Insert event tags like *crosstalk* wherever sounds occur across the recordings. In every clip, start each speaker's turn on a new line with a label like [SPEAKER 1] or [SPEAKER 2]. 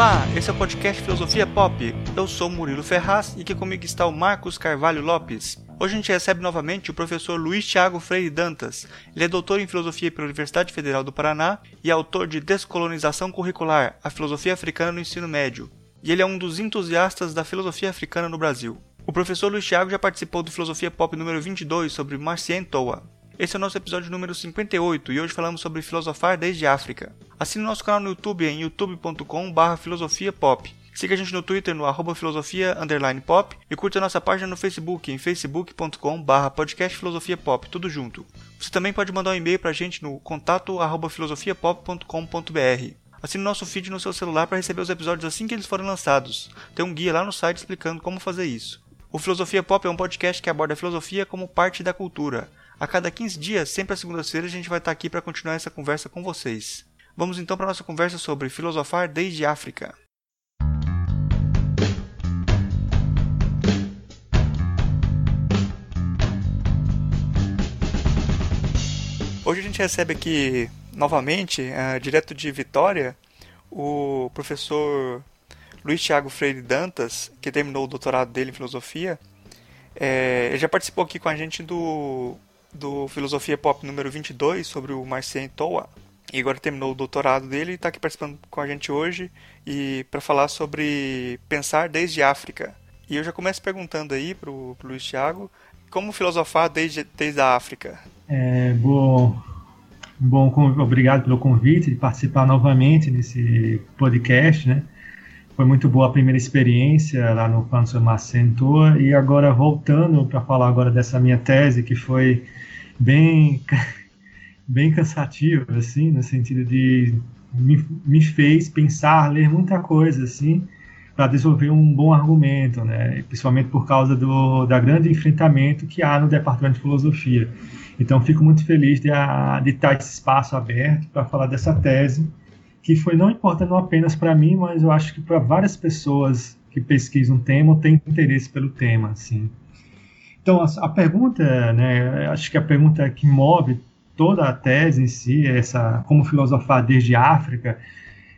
[SPEAKER 1] Olá, esse é o podcast Filosofia Pop. Eu sou Murilo Ferraz e aqui comigo está o Marcos Carvalho Lopes. Hoje a gente recebe novamente o professor Luiz Thiago Freire Dantas. Ele é doutor em filosofia pela Universidade Federal do Paraná e autor de Descolonização Curricular: A Filosofia Africana no Ensino Médio. E ele é um dos entusiastas da filosofia africana no Brasil. O professor Luiz Thiago já participou do Filosofia Pop número 22 sobre Marcien Toa. Esse é o nosso episódio número 58 e hoje falamos sobre filosofar desde África. Assine nosso canal no YouTube em youtube.com.br filosofiapop. Siga a gente no Twitter no arroba filosofia pop e curta a nossa página no Facebook em facebook.com barra podcast filosofia pop, tudo junto. Você também pode mandar um e-mail pra gente no contato arroba filosofiapop.com.br. Assine nosso feed no seu celular para receber os episódios assim que eles forem lançados. Tem um guia lá no site explicando como fazer isso. O Filosofia Pop é um podcast que aborda a filosofia como parte da cultura. A cada 15 dias, sempre às segundas-feiras, a gente vai estar aqui para continuar essa conversa com vocês. Vamos então para a nossa conversa sobre filosofar desde África. Hoje a gente recebe aqui novamente, uh, direto de Vitória, o professor Luiz Thiago Freire Dantas, que terminou o doutorado dele em filosofia. É, ele já participou aqui com a gente do do Filosofia Pop número 22 sobre o Marcien Toa. E agora terminou o doutorado dele e está aqui participando com a gente hoje e para falar sobre pensar desde África. E eu já começo perguntando aí para o Luiz Thiago, como filosofar desde, desde a África?
[SPEAKER 2] É, bom, bom, obrigado pelo convite de participar novamente nesse podcast, né? Foi muito boa a primeira experiência lá no Panso Macentor e agora voltando para falar agora dessa minha tese que foi bem *laughs* bem cansativo, assim, no sentido de me, me fez pensar, ler muita coisa, assim, para desenvolver um bom argumento, né? Principalmente por causa do da grande enfrentamento que há no departamento de filosofia. Então, fico muito feliz de, de estar esse espaço aberto para falar dessa tese, que foi não importante não apenas para mim, mas eu acho que para várias pessoas que pesquisam o tema ou têm interesse pelo tema, assim. Então, a, a pergunta, né, acho que a pergunta que move toda a tese em si, essa como filosofar desde África,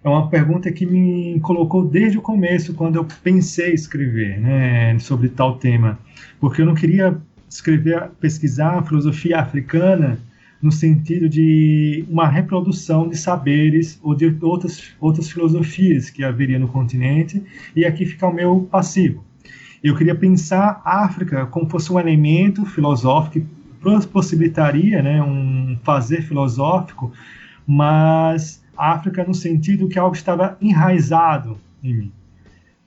[SPEAKER 2] é uma pergunta que me colocou desde o começo, quando eu pensei escrever né, sobre tal tema. Porque eu não queria escrever, pesquisar a filosofia africana no sentido de uma reprodução de saberes ou de outras, outras filosofias que haveria no continente, e aqui fica o meu passivo. Eu queria pensar a África como fosse um elemento filosófico que possibilitaria né, um fazer filosófico, mas a África no sentido que algo estava enraizado em mim.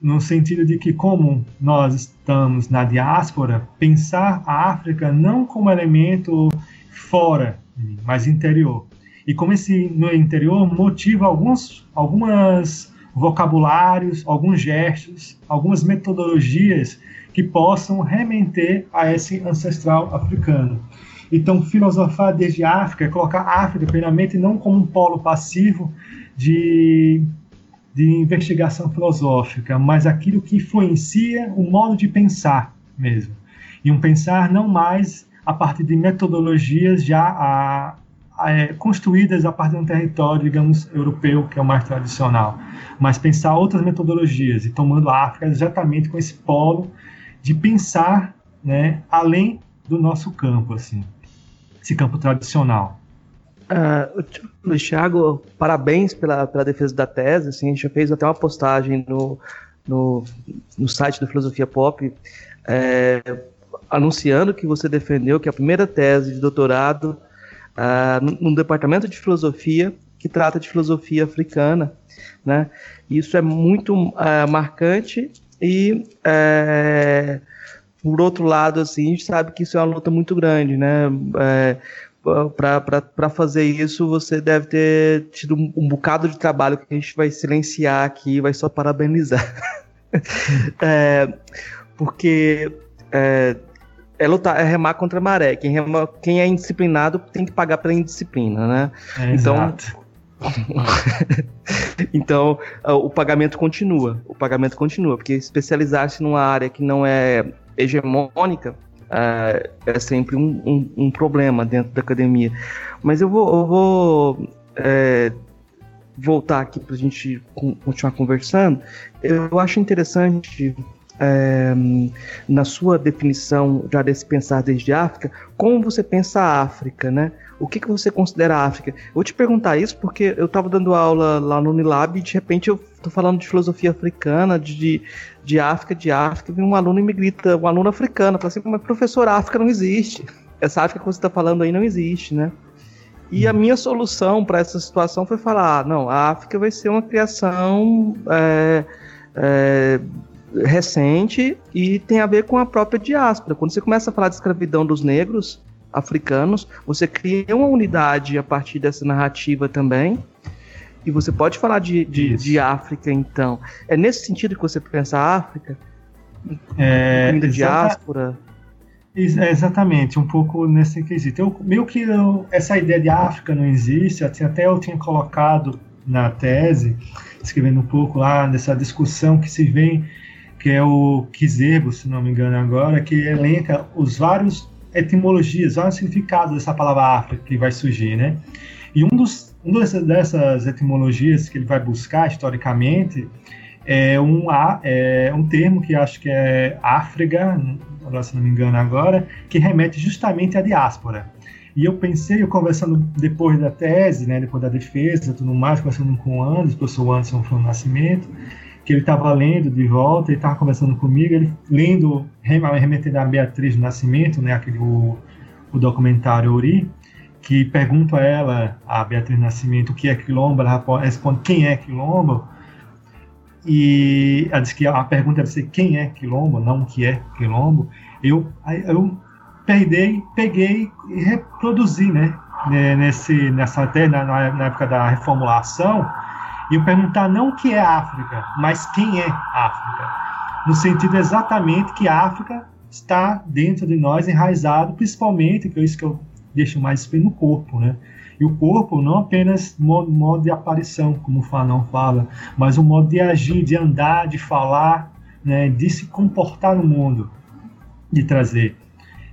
[SPEAKER 2] No sentido de que, como nós estamos na diáspora, pensar a África não como elemento fora, mas interior. E como esse no interior motiva alguns, algumas vocabulários, alguns gestos, algumas metodologias que possam remeter a esse ancestral africano. Então, filosofar desde a África é colocar a África, primeiramente, não como um polo passivo de, de investigação filosófica, mas aquilo que influencia o modo de pensar mesmo. E um pensar não mais a partir de metodologias já a, é, construídas a partir de um território, digamos, europeu, que é o mais tradicional, mas pensar outras metodologias e tomando a África exatamente com esse polo de pensar, né, além do nosso campo, assim, esse campo tradicional.
[SPEAKER 3] Uh, Luiz Thiago, parabéns pela, pela defesa da tese. Assim, a gente já fez até uma postagem no, no, no site do Filosofia Pop é, anunciando que você defendeu que a primeira tese de doutorado uh, no, no, departamento de filosofia que trata de filosofia africana, né? Isso é muito uh, marcante e uh, por outro lado, assim, a gente sabe que isso é uma luta muito grande, né? É, para fazer isso, você deve ter tido um, um, bocado de trabalho que a gente vai silenciar aqui, vai só parabenizar. é, *laughs* porque é, é lutar, é remar contra a maré. Quem, rema, quem é indisciplinado tem que pagar pela indisciplina, né?
[SPEAKER 2] É, então, exato. *laughs*
[SPEAKER 3] então, o pagamento continua. O pagamento continua, porque especializar-se numa área que não é hegemônica é, é sempre um, um, um, problema dentro da academia. Mas eu vou, eu vou é, voltar aqui para a gente continuar conversando, eu acho interessante é, na sua definição já desse pensar desde África, como você pensa a África, né? O que, que você considera a África? Eu vou te perguntar isso porque eu estava dando aula lá no Unilab e de repente eu estou falando de filosofia africana, de, de África, de África, e um aluno me grita, um aluno africano, fala assim, mas professor, a África não existe. Essa África que você está falando aí não existe, né? E a minha solução para essa situação foi falar: ah, não, a África vai ser uma criação é, é, recente e tem a ver com a própria diáspora. Quando você começa a falar de escravidão dos negros africanos, você cria uma unidade a partir dessa narrativa também. E você pode falar de, de, de África, então. É nesse sentido que você pensa a África?
[SPEAKER 2] É, da diáspora? É, exatamente, um pouco nesse quesito. Eu, meio que eu, essa ideia de África não existe, até eu tinha colocado na tese, escrevendo um pouco lá nessa discussão que se vem, que é o Kizerbo, se não me engano agora, que elenca os vários etimologias, vários significados dessa palavra África que vai surgir, né? E um dos um dessas etimologias que ele vai buscar historicamente é um, é um termo que acho que é agora se não me engano agora, que remete justamente à diáspora. E eu pensei, eu conversando depois da tese, né, depois da defesa, tudo mais, conversando com o Anderson, o professor Anderson no Nascimento, que ele estava lendo de volta, ele estava conversando comigo, ele lendo, remetendo a Beatriz do Nascimento, né, aquele, o, o documentário Uri, que pergunta a ela, a Beatriz Nascimento, o que é quilombo, ela responde quem é quilombo, e ela diz que a pergunta deve ser quem é quilombo, não o que é quilombo. Eu, eu peguei, peguei e reproduzi, né? Nesse, nessa até na, na época da reformulação, e eu perguntar não o que é África, mas quem é África. No sentido exatamente que a África está dentro de nós, enraizado, principalmente, que é isso que eu deixo mais no corpo, né? E o corpo não apenas modo, modo de aparição, como o Fanon fala, mas o modo de agir, de andar, de falar, né, de se comportar no mundo, de trazer.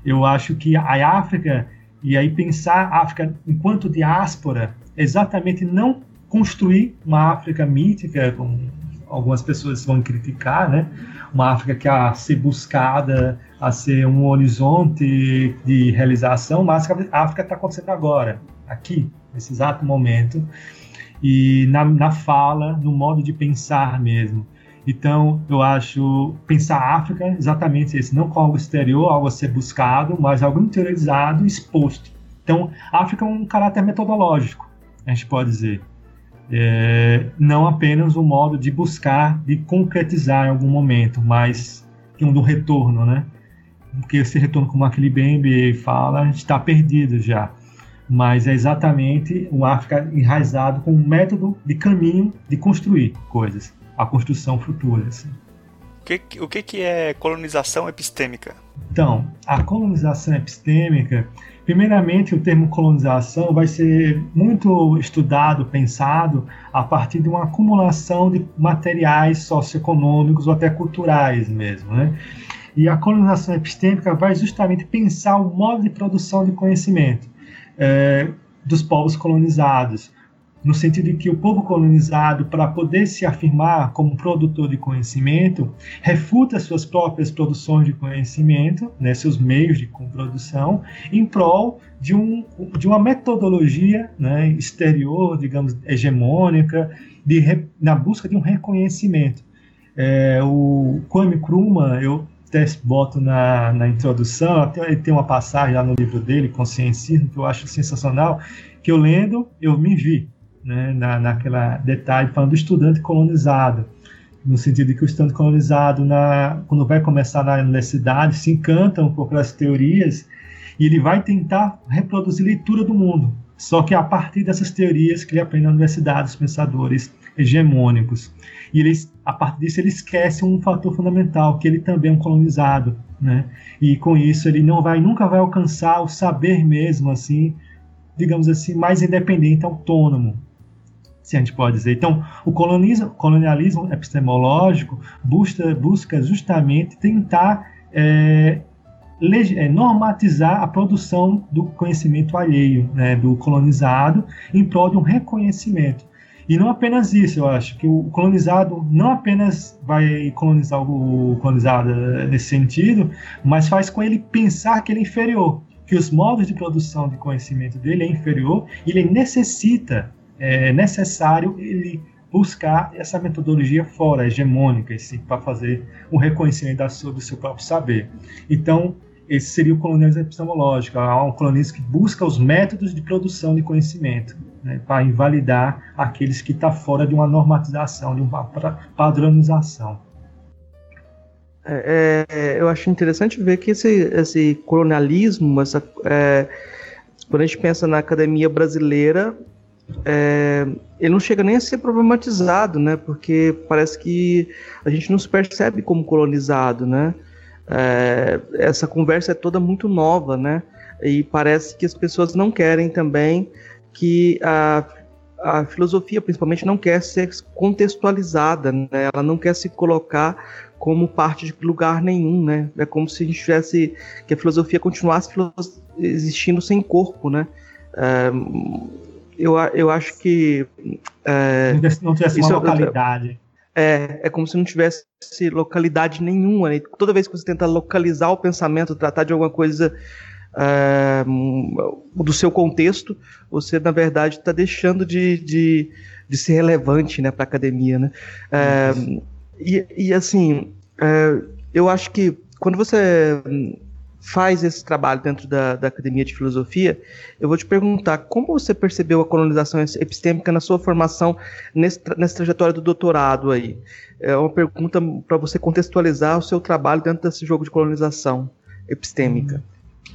[SPEAKER 2] Eu acho que a África, e aí pensar a África enquanto diáspora, exatamente não construir uma África mítica, como algumas pessoas vão criticar, né? Uma África que a ser buscada, a ser um horizonte de realização, mas a África está acontecendo agora aqui, nesse exato momento, e na, na fala, no modo de pensar mesmo. Então, eu acho pensar a África exatamente isso, não como algo exterior, algo a ser buscado, mas algo interiorizado, exposto. Então, a África é um caráter metodológico, a gente pode dizer. É, não apenas um modo de buscar, de concretizar em algum momento, mas um do retorno, né? Porque esse retorno, como aquele Bembe fala, a gente está perdido já mas é exatamente o África enraizado com um método de caminho de construir coisas, a construção futura. Assim.
[SPEAKER 1] Que, o que, que é colonização epistêmica?
[SPEAKER 2] Então, a colonização epistêmica, primeiramente o termo colonização vai ser muito estudado, pensado a partir de uma acumulação de materiais socioeconômicos ou até culturais mesmo, né? E a colonização epistêmica vai justamente pensar o modo de produção de conhecimento é, dos povos colonizados, no sentido de que o povo colonizado, para poder se afirmar como produtor de conhecimento, refuta suas próprias produções de conhecimento, né, seus meios de produção, em prol de, um, de uma metodologia né, exterior, digamos, hegemônica, de, na busca de um reconhecimento. É, o Kwame Nkrumah, eu boto na, na introdução, até ele tem uma passagem lá no livro dele, Consciencismo, que eu acho sensacional, que eu lendo, eu me vi, né, na, naquela detalhe falando do estudante colonizado, no sentido de que o estudante colonizado, na, quando vai começar na universidade, se encanta um pouco das teorias e ele vai tentar reproduzir leitura do mundo, só que a partir dessas teorias que ele aprende na universidade, os pensadores hegemônicos. E eles, a partir disso ele esquece um fator fundamental, que ele também é um colonizado, né? E com isso ele não vai, nunca vai alcançar o saber mesmo, assim, digamos assim, mais independente, autônomo, se a gente pode dizer. Então, o colonialismo epistemológico busca, busca justamente tentar é, é, normatizar a produção do conhecimento alheio, né, do colonizado, em prol de um reconhecimento. E não apenas isso, eu acho que o colonizado não apenas vai colonizar o colonizado nesse sentido, mas faz com ele pensar que ele é inferior, que os modos de produção de conhecimento dele é inferior, e ele necessita, é necessário ele buscar essa metodologia fora, hegemônica, assim, para fazer um reconhecimento sua, do seu próprio saber. Então, esse seria o colonialismo epistemológico, um colonialismo que busca os métodos de produção de conhecimento, né, para invalidar aqueles que estão tá fora de uma normatização, de uma padronização.
[SPEAKER 3] É, é, eu acho interessante ver que esse, esse colonialismo, essa, é, quando a gente pensa na academia brasileira, é, ele não chega nem a ser problematizado, né? Porque parece que a gente não se percebe como colonizado, né? É, essa conversa é toda muito nova, né? E parece que as pessoas não querem também que a, a filosofia, principalmente, não quer ser contextualizada, né? Ela não quer se colocar como parte de lugar nenhum, né? É como se a gente tivesse que a filosofia continuasse existindo sem corpo, né? É, eu, eu acho que
[SPEAKER 2] é, não tivesse uma localidade.
[SPEAKER 3] É, é como se não tivesse localidade nenhuma. Né? Toda vez que você tenta localizar o pensamento, tratar de alguma coisa é, do seu contexto, você na verdade está deixando de, de, de, ser relevante né, para a academia. Né? É, e, e, assim, é, eu acho que quando você faz esse trabalho dentro da, da, Academia de Filosofia, eu vou te perguntar como você percebeu a colonização epistêmica na sua formação nesse, nessa trajetória do doutorado aí. É uma pergunta para você contextualizar o seu trabalho dentro desse jogo de colonização epistêmica.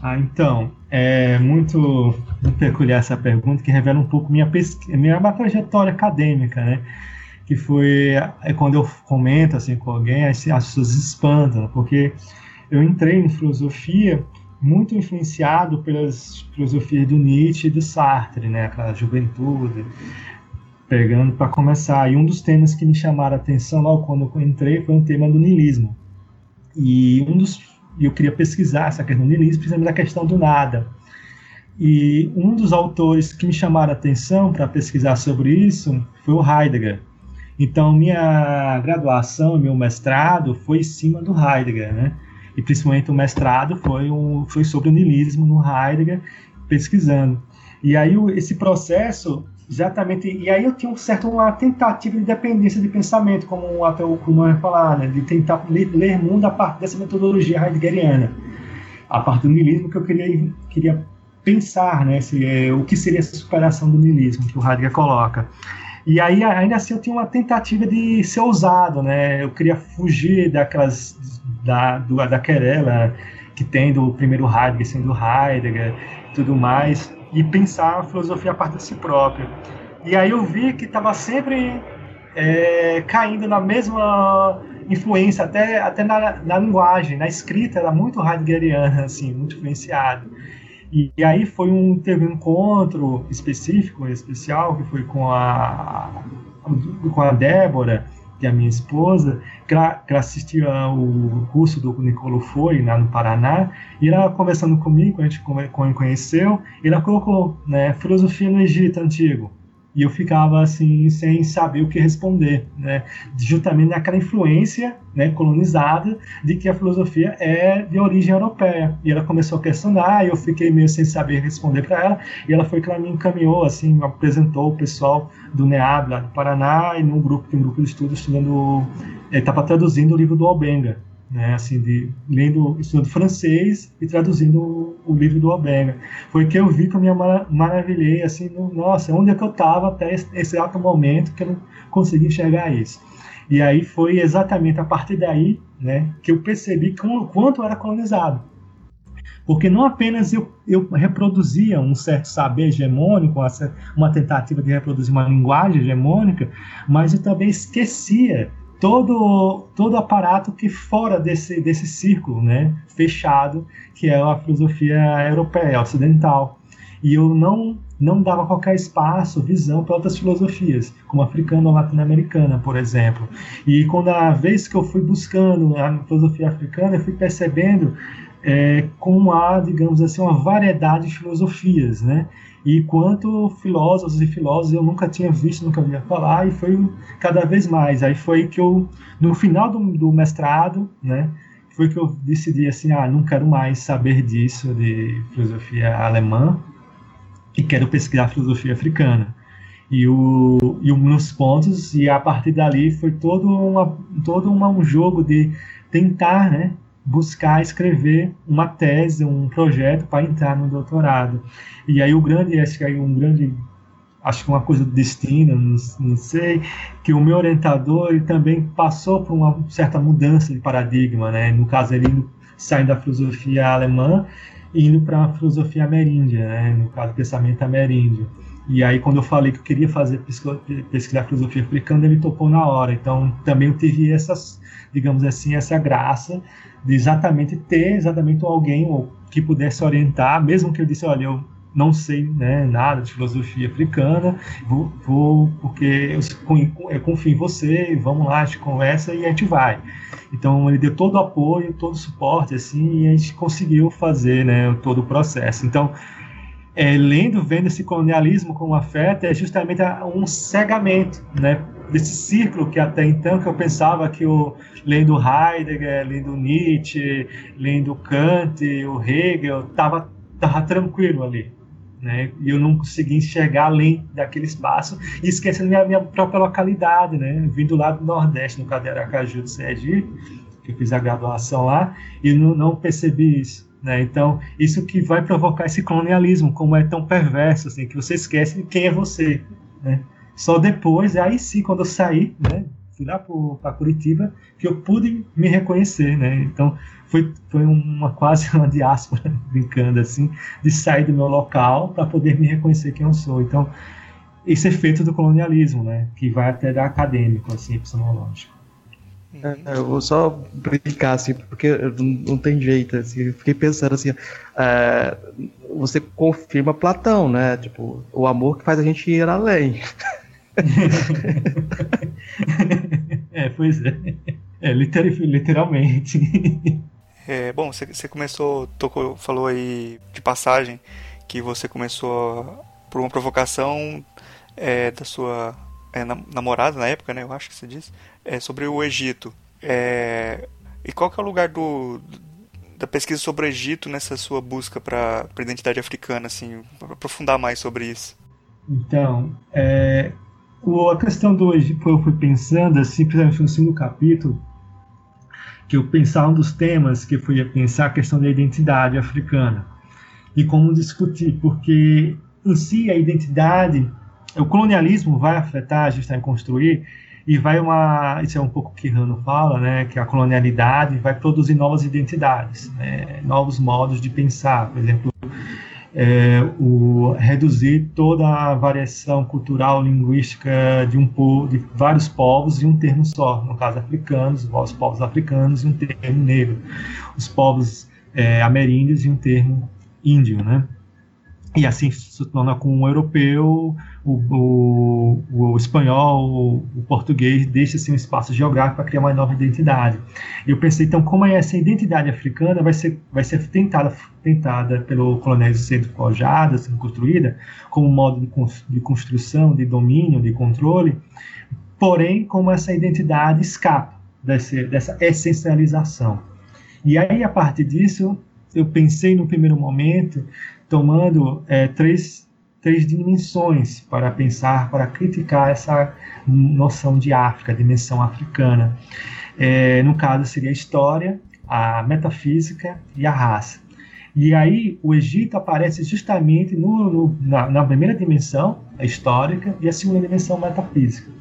[SPEAKER 2] Ah, então, é muito, peculiar essa pergunta que revela um pouco minha, minha trajetória acadêmica, né? Que foi é quando eu comento assim com alguém, as, as pessoas espantam, porque eu entrei em filosofia muito influenciado pelas filosofias do Nietzsche e do Sartre, né, aquela juventude, pegando para começar. E um dos temas que me chamaram a atenção logo quando eu entrei foi o tema do niilismo. E um dos eu queria pesquisar essa questão do niilismo, principalmente a questão do nada. E um dos autores que me chamaram a atenção para pesquisar sobre isso foi o Heidegger. Então, minha graduação, meu mestrado foi em cima do Heidegger, né? E principalmente o mestrado foi, um, foi sobre o niilismo no Heidegger, pesquisando. E aí esse processo, exatamente, e aí eu tinha um certo uma tentativa de dependência de pensamento, como até o Kuhlmann falar, né, de tentar ler, ler mundo a partir dessa metodologia heideggeriana, a partir do niilismo que eu queria, queria pensar, né, se, é, o que seria essa superação do niilismo que o Heidegger coloca. E aí, ainda assim, eu tinha uma tentativa de ser ousado, né? Eu queria fugir daquelas da, do, da querela que tem do primeiro Heidegger sendo Heidegger tudo mais, e pensar a filosofia a partir de si própria. E aí eu vi que estava sempre é, caindo na mesma influência, até, até na, na linguagem, na escrita, era muito heideggeriana, assim, muito influenciado. E, e, aí foi um, teve um encontro específico, especial, que foi com a, com a Débora, que a minha esposa, que assistia o curso do Nicolo Foi, lá no Paraná, e ela conversando comigo, a gente conheceu, e ela colocou, né, filosofia no Egito Antigo e eu ficava assim sem saber o que responder, né? Justamente naquela influência, né, colonizada de que a filosofia é de origem europeia. E ela começou a questionar, e eu fiquei meio sem saber responder para ela, e ela foi que ela me encaminhou, assim, apresentou o pessoal do NEAB lá do Paraná e num grupo, um grupo de estudo estudando, estava traduzindo o livro do Albenga, né, assim, de, lendo, estudando francês e traduzindo o, o, livro do Albenga. Foi que eu vi que eu me maravilhei, assim, no, nossa, onde é que eu estava até esse, exato momento que eu não consegui enxergar isso. E aí foi exatamente a partir daí, né, que eu percebi o quanto era colonizado. Porque não apenas eu, eu reproduzia um certo saber hegemônico, uma tentativa de reproduzir uma linguagem hegemônica, mas eu também esquecia todo todo aparato que fora desse desse círculo, né, fechado, que é a filosofia europeia, ocidental. e eu não não dava qualquer espaço, visão para outras filosofias, como africana ou latino-americana, por exemplo. E quando a vez que eu fui buscando a filosofia africana, eu fui percebendo é, como há, digamos assim, uma variedade de filosofias, né? E quanto filósofos e filósofos eu nunca tinha visto, nunca via falar, e foi cada vez mais. Aí foi que eu, no final do, do mestrado, né? Foi que eu decidi assim, ah, não quero mais saber disso de filosofia alemã, e quero pesquisar filosofia africana. E, o, e nos pontos, e a partir dali foi todo, uma, todo uma, um jogo de tentar né, buscar escrever uma tese, um projeto para entrar no doutorado. E aí o grande, acho que aí um grande, acho que uma coisa do destino, não, não sei, que o meu orientador ele também passou por uma certa mudança de paradigma, né? No caso ele saindo da filosofia alemã indo para a filosofia ameríndia, né? no caso, pensamento ameríndio. E aí, quando eu falei que eu queria fazer pesquisar filosofia africana, ele topou na hora. Então, também eu tive essas, digamos assim, essa graça de exatamente ter exatamente alguém que pudesse orientar, mesmo que eu disse, olha, eu não sei né, nada de filosofia africana, vou, vou porque eu, eu confio em você, vamos lá, a gente conversa e a gente vai. Então ele deu todo o apoio, todo o suporte, assim, e a gente conseguiu fazer, né, todo o processo. Então, é, lendo, vendo esse colonialismo como afeta, é justamente um cegamento, né, desse círculo que até então que eu pensava que o lendo Heidegger, lendo Nietzsche, lendo Kant, o Hegel, tava tava tranquilo ali, né? E eu não conseguia enxergar além daquele espaço e esquecendo minha, minha própria localidade, né? Vindo lá do Nordeste, no Cadeira Aracaju do Sergipe, que eu fiz a graduação lá, e não, não percebi isso. Né? Então, isso que vai provocar esse colonialismo, como é tão perverso, assim, que você esquece quem é você. Né? Só depois, aí sim, quando eu saí, né, fui lá para Curitiba, que eu pude me reconhecer. Né? Então, foi, foi uma quase *laughs* uma diáspora, brincando assim, de sair do meu local para poder me reconhecer quem eu sou. Então, esse efeito do colonialismo, né, que vai até da acadêmico, assim, epistemológico.
[SPEAKER 3] É, eu vou só brincar, assim, porque não, não tem jeito, assim, eu fiquei pensando assim, é, você confirma Platão, né, tipo, o amor que faz a gente ir além. *laughs*
[SPEAKER 2] é, pois é, é literalmente.
[SPEAKER 1] É, bom, você, começou, tocou, falou aí de passagem que você começou por uma provocação é, da sua é, namorada na época, né? Eu acho que você disse, é, sobre o Egito. É, e qual que é o lugar do, da pesquisa sobre o Egito nessa sua busca para a identidade africana, assim, aprofundar mais sobre isso?
[SPEAKER 2] Então, é, a questão do Egito, eu fui pensando, assim, principalmente no segundo capítulo, que eu pensar um dos temas que eu fui pensar a questão da identidade africana. E como discutir, porque em si a identidade, o colonialismo vai afetar, a gente está em construir e vai uma, isso é um pouco que Rano fala, né, que a colonialidade vai produzir novas identidades, né, novos modos de pensar, por exemplo, é, o, reduzir toda a variação cultural, linguística de um povo, de vários povos em um termo só, no caso africanos, os povos africanos em um termo negro, os povos é, ameríndios em um termo índio, né? E assim se torna com o europeu, o, o, o espanhol, o, português, deixa-se um espaço geográfico para criar uma nova identidade. E eu pensei, então, como é essa identidade africana vai ser, vai ser tentada, tentada pelo colonialismo sendo forjada, sendo construída, como modo de, de construção, de domínio, de controle, porém, como essa identidade escapa desse, dessa essencialização. E aí, a partir disso, eu pensei no primeiro momento, tomando é, três três dimensões para pensar, para criticar essa noção de África, dimensão africana. É, no caso, seria a história, a metafísica e a raça. E aí o Egito aparece justamente no, no, na, na, primeira dimensão, a histórica, e a segunda dimensão, metafísica.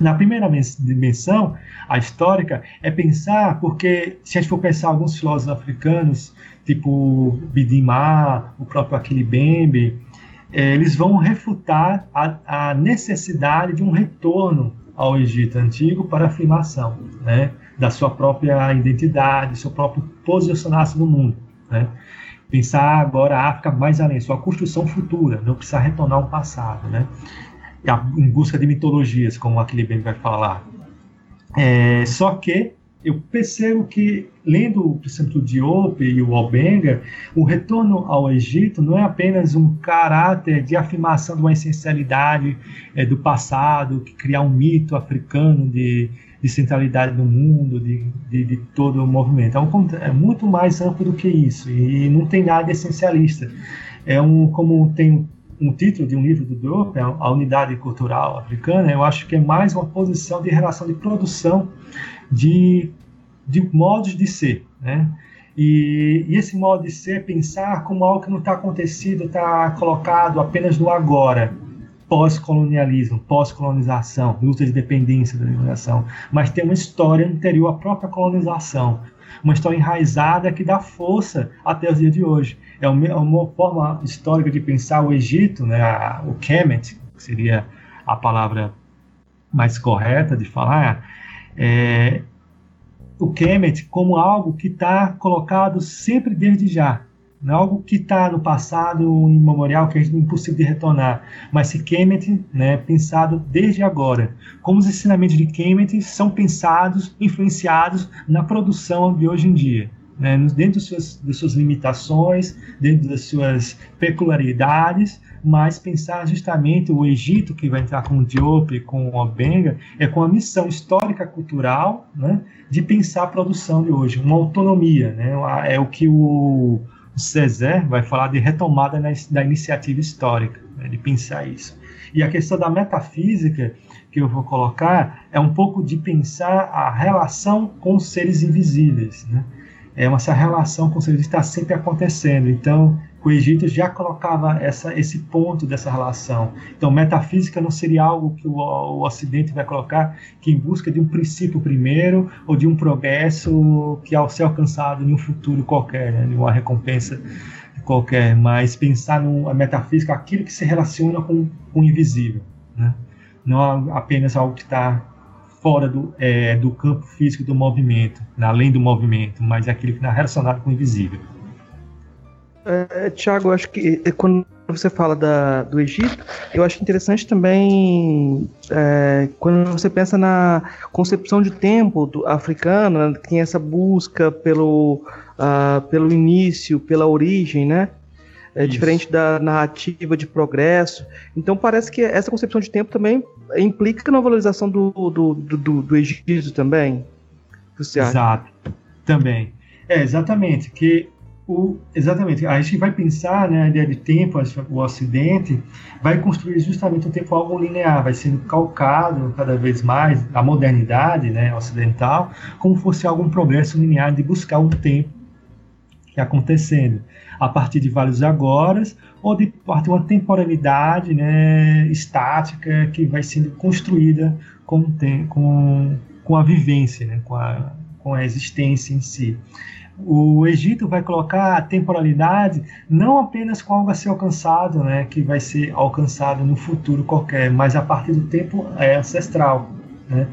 [SPEAKER 2] Na primeira dimensão, a histórica, é pensar, porque se a gente for pensar alguns filósofos africanos, tipo Bidimar, o próprio Aquile Bembe, é, eles vão refutar a, a, necessidade de um retorno ao Egito Antigo para a afirmação né, da sua própria identidade, seu próprio posicionar-se no mundo. Né? Pensar agora a África mais além, sua construção futura, não precisar retornar ao passado, né? Em busca de mitologias, como aquele bem vai falar. É, só que eu percebo que, lendo, por exemplo, o Diop e o Albenga, o retorno ao Egito não é apenas um caráter de afirmação de uma essencialidade é, do passado, que criar um mito africano de, de centralidade no mundo, de, de, de todo o movimento. É, um, é, muito mais amplo do que isso, e não tem nada essencialista. É um, como tem um título de um livro do Diop, a unidade cultural africana, eu acho que é mais uma posição de relação de produção de, de modos de ser, né? E, e, esse modo de ser, pensar como algo que não está acontecido, está colocado apenas no agora, pós-colonialismo, pós-colonização, luta de dependência da colonização, mas tem uma história anterior à própria colonização, uma história enraizada que dá força até os dias de hoje. É uma, é uma forma histórica de pensar o Egito, né, o Kemet, que seria a palavra mais correta de falar, é, o Kemet como algo que está colocado sempre desde já. Não é algo que está no passado imemorial, que é impossível de retornar. Mas se Kemet, né, pensado desde agora. Como os ensinamentos de Kemet são pensados, influenciados na produção de hoje em dia né, dentro das suas, das suas limitações, dentro das suas peculiaridades, mas pensar justamente o Egito, que vai entrar com o Diop, com o Obenga, é com a missão histórica cultural né, de pensar a produção de hoje, uma autonomia. Né, é o que o César vai falar de retomada da iniciativa histórica, né, de pensar isso. E a questão da metafísica, que eu vou colocar, é um pouco de pensar a relação com os seres invisíveis. Né? é uma, essa relação com o serviço está sempre acontecendo. Então, o Egito já colocava essa, esse ponto dessa relação. Então, metafísica não seria algo que o, o Ocidente vai colocar que em busca de um princípio primeiro ou de um progresso que ao ser alcançado em um futuro qualquer, né, de uma recompensa qualquer, mas pensar na metafísica aquilo que se relaciona com, com o invisível, né? não apenas algo que está fora do, é, do campo físico do movimento, né, além do movimento, mas é aquilo que está relacionado com o invisível.
[SPEAKER 3] É, Tiago, acho que é, quando você fala da, do Egito, eu acho interessante também é, quando você pensa na concepção de tempo do, africana, né, que tem essa busca pelo, uh, pelo início, pela origem, né? é diferente da narrativa de progresso. Então parece que essa concepção de tempo também implica na valorização do, do, do, do Egito também.
[SPEAKER 2] Você acha? Exato, também. É, exatamente, que o, exatamente, a gente vai pensar, né, a ideia de tempo, o Ocidente vai construir justamente um tempo algo linear, vai sendo calcado cada vez mais a modernidade, né, ocidental, como fosse algum progresso linear de buscar o tempo que acontecendo a partir de vários agoras ou de partir uma temporalidade né, estática que vai sendo construída com, com, com a vivência, né, com, a, com a existência em si. O Egito vai colocar a temporalidade não apenas com algo a ser alcançado, né, que vai ser alcançado no futuro qualquer, mas a partir do tempo é, ancestral. Né?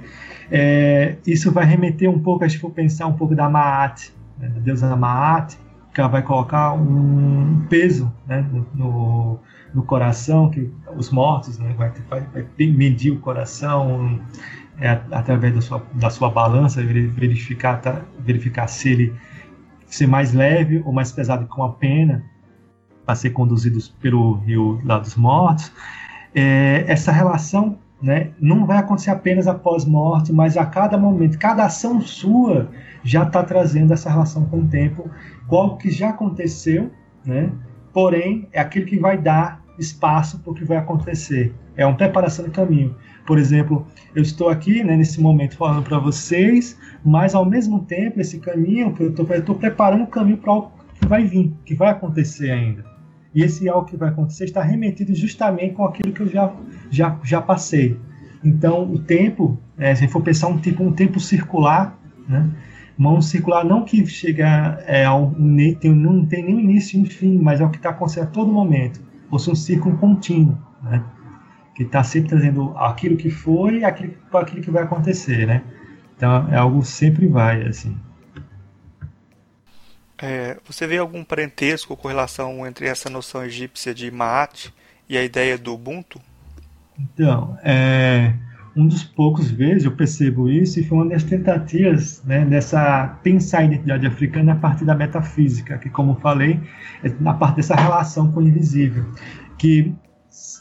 [SPEAKER 2] É, isso vai remeter um pouco, a gente for pensar um pouco da Maat, né, da deusa Maat, que ela vai colocar um peso né, no, no coração, que os mortos né, vai, vai, vai medir o coração é, através da sua, da sua balança, verificar, tá, verificar se ele ser mais leve ou mais pesado com a pena para ser conduzidos pelo rio lá dos mortos. É, essa relação né, não vai acontecer apenas após morte, mas a cada momento, cada ação sua já está trazendo essa relação com o tempo, algo que já aconteceu, né, porém é aquilo que vai dar espaço para o que vai acontecer. É uma preparação de caminho. Por exemplo, eu estou aqui né, nesse momento falando para vocês, mas ao mesmo tempo esse caminho que eu estou preparando o caminho para o que vai vir, que vai acontecer ainda. E esse algo que vai acontecer está remetido justamente com aquilo que eu já, já, já passei. Então, o tempo, é, se a gente for pensar um tipo um tempo circular, né? Mão circular não que chega é, ao, tem, não tem nem início e fim, mas é o que está acontecendo a todo momento. Ou seja, um círculo contínuo, né? Que está sempre trazendo aquilo que foi e aquilo, aquilo que vai acontecer, né? Então, é algo sempre vai, assim.
[SPEAKER 1] É, você vê algum parentesco ou correlação entre essa noção egípcia de Maat e a ideia do Ubuntu?
[SPEAKER 2] Então, é, um dos poucos vezes eu percebo isso e foi uma das tentativas né, dessa pensar a identidade africana a partir da metafísica, que como falei, é na parte dessa relação com o invisível, que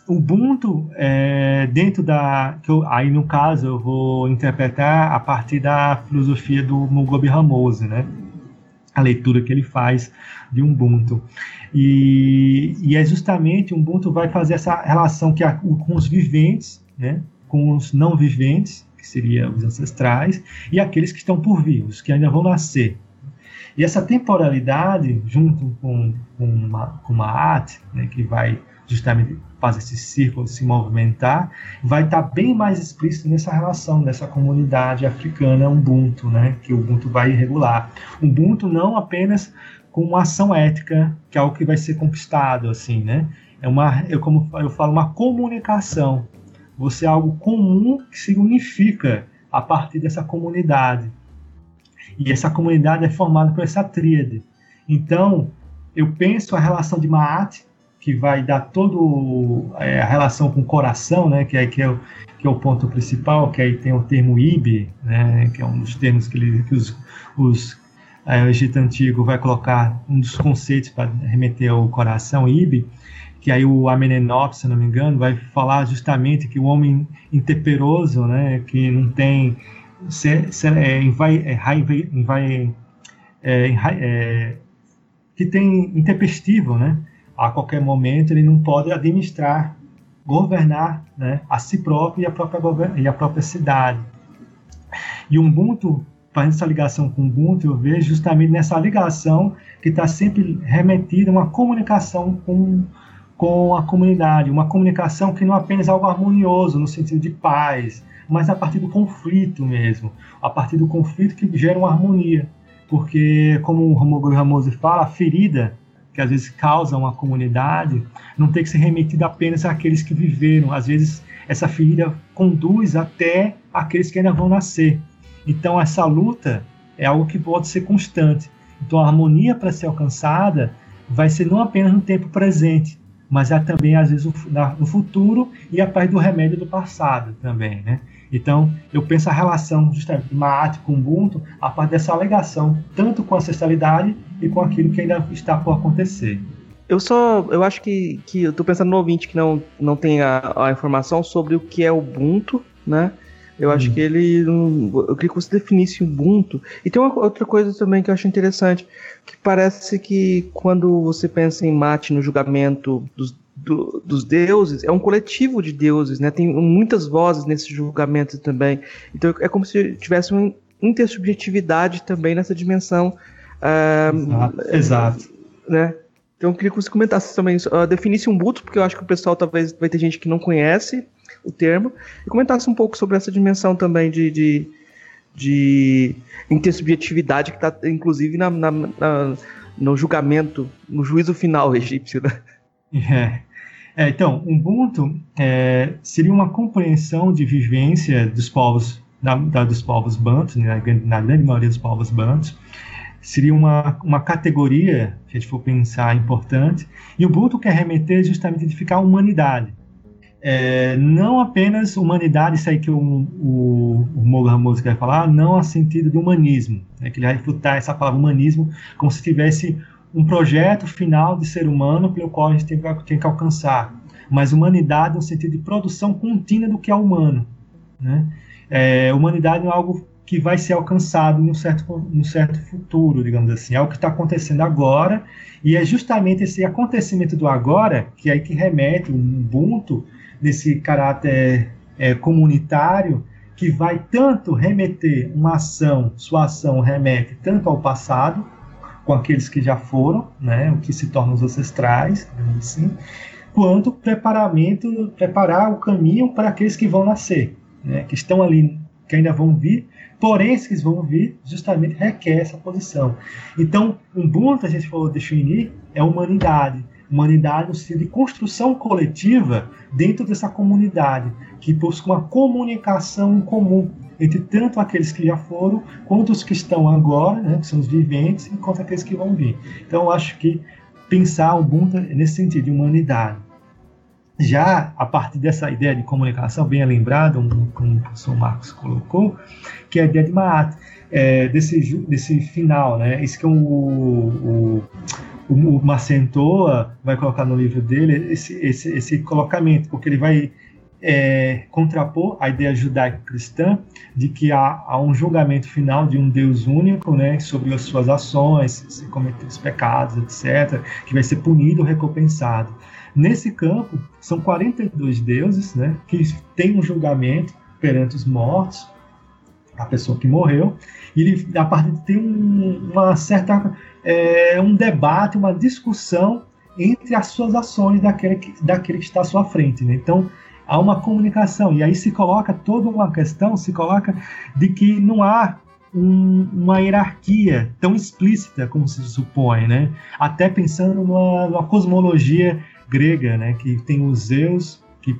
[SPEAKER 2] Ubuntu é, dentro da que eu, aí no caso eu vou interpretar a partir da filosofia do Mugabe Ramose, né? A leitura que ele faz de Ubuntu. E, e é justamente Ubuntu vai fazer essa relação que a, com os viventes, né? com os não viventes, que seriam os ancestrais, e aqueles que estão por vir, os que ainda vão nascer. E essa temporalidade, junto com, com, uma, com uma arte, né, que vai justamente fazer esse círculo se movimentar, vai estar bem mais explícito nessa relação dessa comunidade africana Ubuntu, né, que o Ubuntu vai regular. Ubuntu não apenas com uma ação ética, que é algo que vai ser conquistado, assim, né? É uma, eu como eu falo, uma comunicação você é algo comum que se unifica a partir dessa comunidade. E essa comunidade é formada por essa tríade. Então, eu penso a relação de Maat, que vai dar todo é, a relação com o coração, né, que é, que, é o, que é o ponto principal, que aí tem o termo Ibe, né, que é um dos termos que, ele, que os, os é, o Egito Antigo vai colocar um dos conceitos para remeter ao coração, Ibe, que aí o Amenenop, se não me engano, vai falar justamente que o homem intemperoso, né, que não tem, se, se, é, vai, é, vai é, é, que tem intempestivo, né, a qualquer momento ele não pode administrar, governar, né, a si próprio e a própria e a própria cidade. E Ubuntu fazendo essa ligação com Ubuntu, eu vejo justamente nessa ligação que está sempre remetida a uma comunicação com com a comunidade, uma comunicação que não é apenas algo harmonioso no sentido de paz, mas a partir do conflito mesmo, a partir do conflito que gera uma harmonia, porque como o Romulo Ramose fala, a ferida que às vezes causa uma comunidade não tem que ser remetida apenas àqueles que viveram, às vezes essa ferida conduz até aqueles que ainda vão nascer. Então essa luta é algo que pode ser constante. Então a harmonia para ser alcançada vai ser não apenas no tempo presente, mas há também, às vezes, no futuro e a partir do remédio do passado também, né? Então, eu penso a relação justamente de Maat com Ubuntu a partir dessa alegação, tanto com a ancestralidade e com aquilo que ainda está por acontecer.
[SPEAKER 3] Eu só, eu acho que, que eu tô pensando no ouvinte que não, não tem a, a informação sobre o que é Ubuntu, né? Eu acho hum. que ele. Eu queria que você definisse Ubuntu. E tem uma outra coisa também que eu acho interessante, que parece que quando você pensa em mate no julgamento dos, do, dos deuses, é um coletivo de deuses, né? Tem muitas vozes nesse julgamento também. Então é como se tivesse uma intersubjetividade também nessa dimensão.
[SPEAKER 2] Uh, exato. exato.
[SPEAKER 3] Né? Então eu queria que você comentasse também, uh, definisse um Ubuntu, porque eu acho que o pessoal talvez vai ter gente que não conhece o termo, e comentasse um pouco sobre essa dimensão também de, de, de intersubjetividade que está, inclusive, na, na, na, no julgamento, no juízo final *laughs* egípcio. Né?
[SPEAKER 2] É. É, então, Ubuntu é, seria uma compreensão de vivência dos povos, da, da dos povos bantos, né, na, grande maioria dos povos bantos, seria uma, uma categoria, se a gente for pensar, importante, e o Ubuntu quer remeter justamente a edificar a humanidade. É, não apenas humanidade, isso aí que o, o, o Morgan Ramos quer falar, não a sentido de humanismo, né, que ele vai refutar essa palavra humanismo como se tivesse um projeto final de ser humano pelo qual a gente tem que, tem que alcançar, mas humanidade no sentido de produção contínua do que é humano. Né? É, humanidade é algo que vai ser alcançado em um certo, em um certo futuro, digamos assim. É o que está acontecendo agora, e é justamente esse acontecimento do agora que é aí que remete o Ubuntu desse caráter é, comunitário que vai tanto remeter uma ação, sua ação remete tanto ao passado, com aqueles que já foram, né, o que se torna os ancestrais, assim, quanto preparamento, preparar o caminho para aqueles que vão nascer, né, que estão ali, que ainda vão vir, porém esses que vão vir justamente requer essa posição. Então, Ubuntu, a gente falou definir, é humanidade, humanidade no sentido de construção coletiva dentro dessa comunidade, que busca uma comunicação comum entre tanto aqueles que já foram, quanto os que estão agora, né, que são os viventes, e quanto aqueles que vão vir. Então, acho que pensar o Ubuntu nesse sentido de humanidade. Já a partir dessa ideia de comunicação, bem lembrado, como o professor Marcos colocou, que é a ideia de Maat, é, desse, desse final, né? Isso que o, o, o Macentoa vai colocar no livro dele, esse, esse, esse colocamento, porque ele vai é, contrapor a ideia judaico-cristã de que há, há, um julgamento final de um Deus único, né, sobre as suas ações, se cometer os pecados, etc., que vai ser punido ou recompensado. Nesse campo, são 42 deuses né, que têm um julgamento perante os mortos, a pessoa que morreu, e ele, a partir de ter um, uma certa é, um debate, uma discussão entre as suas ações daquele que, daquele que está à sua frente. Né? Então, há uma comunicação. E aí se coloca toda uma questão, se coloca de que não há um, uma hierarquia tão explícita como se supõe, né? Até pensando numa, numa cosmologia grega, né? Que tem os Zeus, que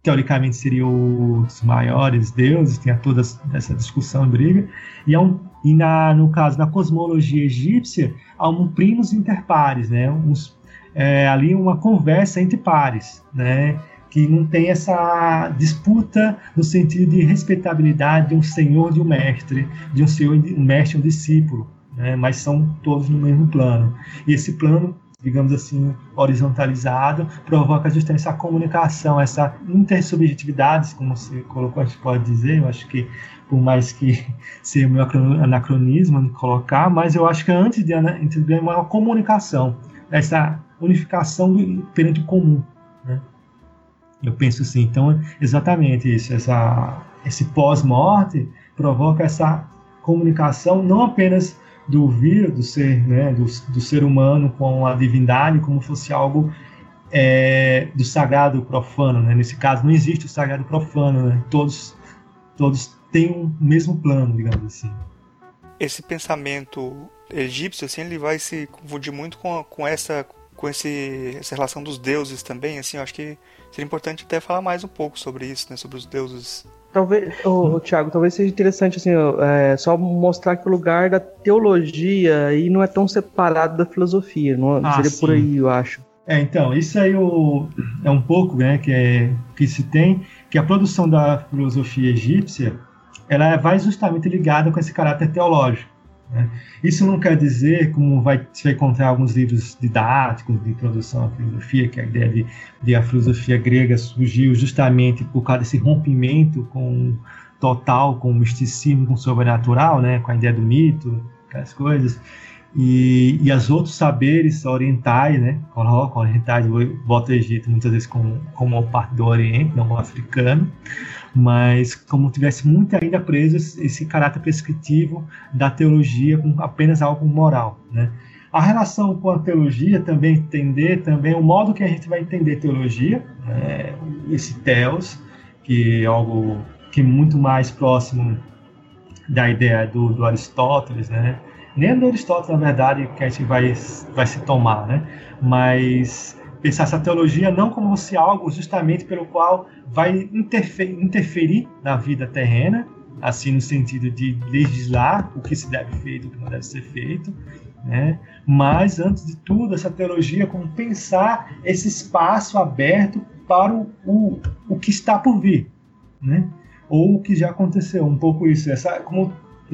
[SPEAKER 2] teoricamente seriam os maiores deuses, tem toda essa discussão e briga, e, um, e na, no caso da cosmologia egípcia, há um primos interpares, né? Uns, é, ali uma conversa entre pares, né? Que não tem essa disputa no sentido de respeitabilidade de um senhor de um mestre, de um senhor um mestre um discípulo, né? mas são todos no mesmo plano. E esse plano, digamos assim, horizontalizado, provoca justamente essa comunicação, essa intersubjetividade, como você colocou, a gente pode dizer, eu acho que por mais que *laughs* seja meu anacronismo colocar, mas eu acho que antes de é uma comunicação, essa unificação perante o comum, né? Eu penso assim, então exatamente isso, essa, esse pós-morte provoca essa comunicação não apenas do vir, do ser, né, do, do ser humano com a divindade, como fosse algo é, do sagrado profano, né? Nesse caso não existe o sagrado profano, né? Todos, todos têm o um mesmo plano, digamos assim.
[SPEAKER 1] Esse pensamento egípcio, assim, ele vai se confundir muito com, com essa com esse, essa relação dos deuses também, assim, eu acho que seria importante até falar mais um pouco sobre isso, né, sobre os deuses.
[SPEAKER 3] Talvez, oh, Tiago, talvez seja interessante assim, é, só mostrar que o lugar da teologia aí não é tão separado da filosofia, não ah, seria sim. por aí, eu acho.
[SPEAKER 2] É, então, isso aí o, é um pouco, né, que, é, que se tem, que a produção da filosofia egípcia, ela vai justamente ligada com esse caráter teológico. Né? Isso não quer dizer, como vai, vai encontrar alguns livros didáticos de introdução à filosofia, que a ideia de, de a filosofia grega surgiu justamente por causa desse rompimento com total, com o misticismo, com o sobrenatural, né? com a ideia do mito, aquelas coisas. E, e os outros saberes orientais, né? Colocam orientais, bota o Egito muitas vezes como, como parte do Oriente, não africano mas como tivesse muito ainda preso esse caráter prescritivo da teologia com apenas algo moral, né? A relação com a teologia também entender também o modo que a gente vai entender teologia, né? esse teos, que é algo que é muito mais próximo da ideia do, do Aristóteles, né? Nem do Aristóteles, na verdade, que a gente vai, vai se tomar, né? Mas pensar essa teologia não como se algo justamente pelo qual vai interferir, interferir na vida terrena, assim no sentido de legislar o que se deve feito, o que não deve ser feito, né? Mas antes de tudo, essa teologia como pensar esse espaço aberto para o, o, o que está por vir, né? Ou o que já aconteceu, um pouco isso. Essa, como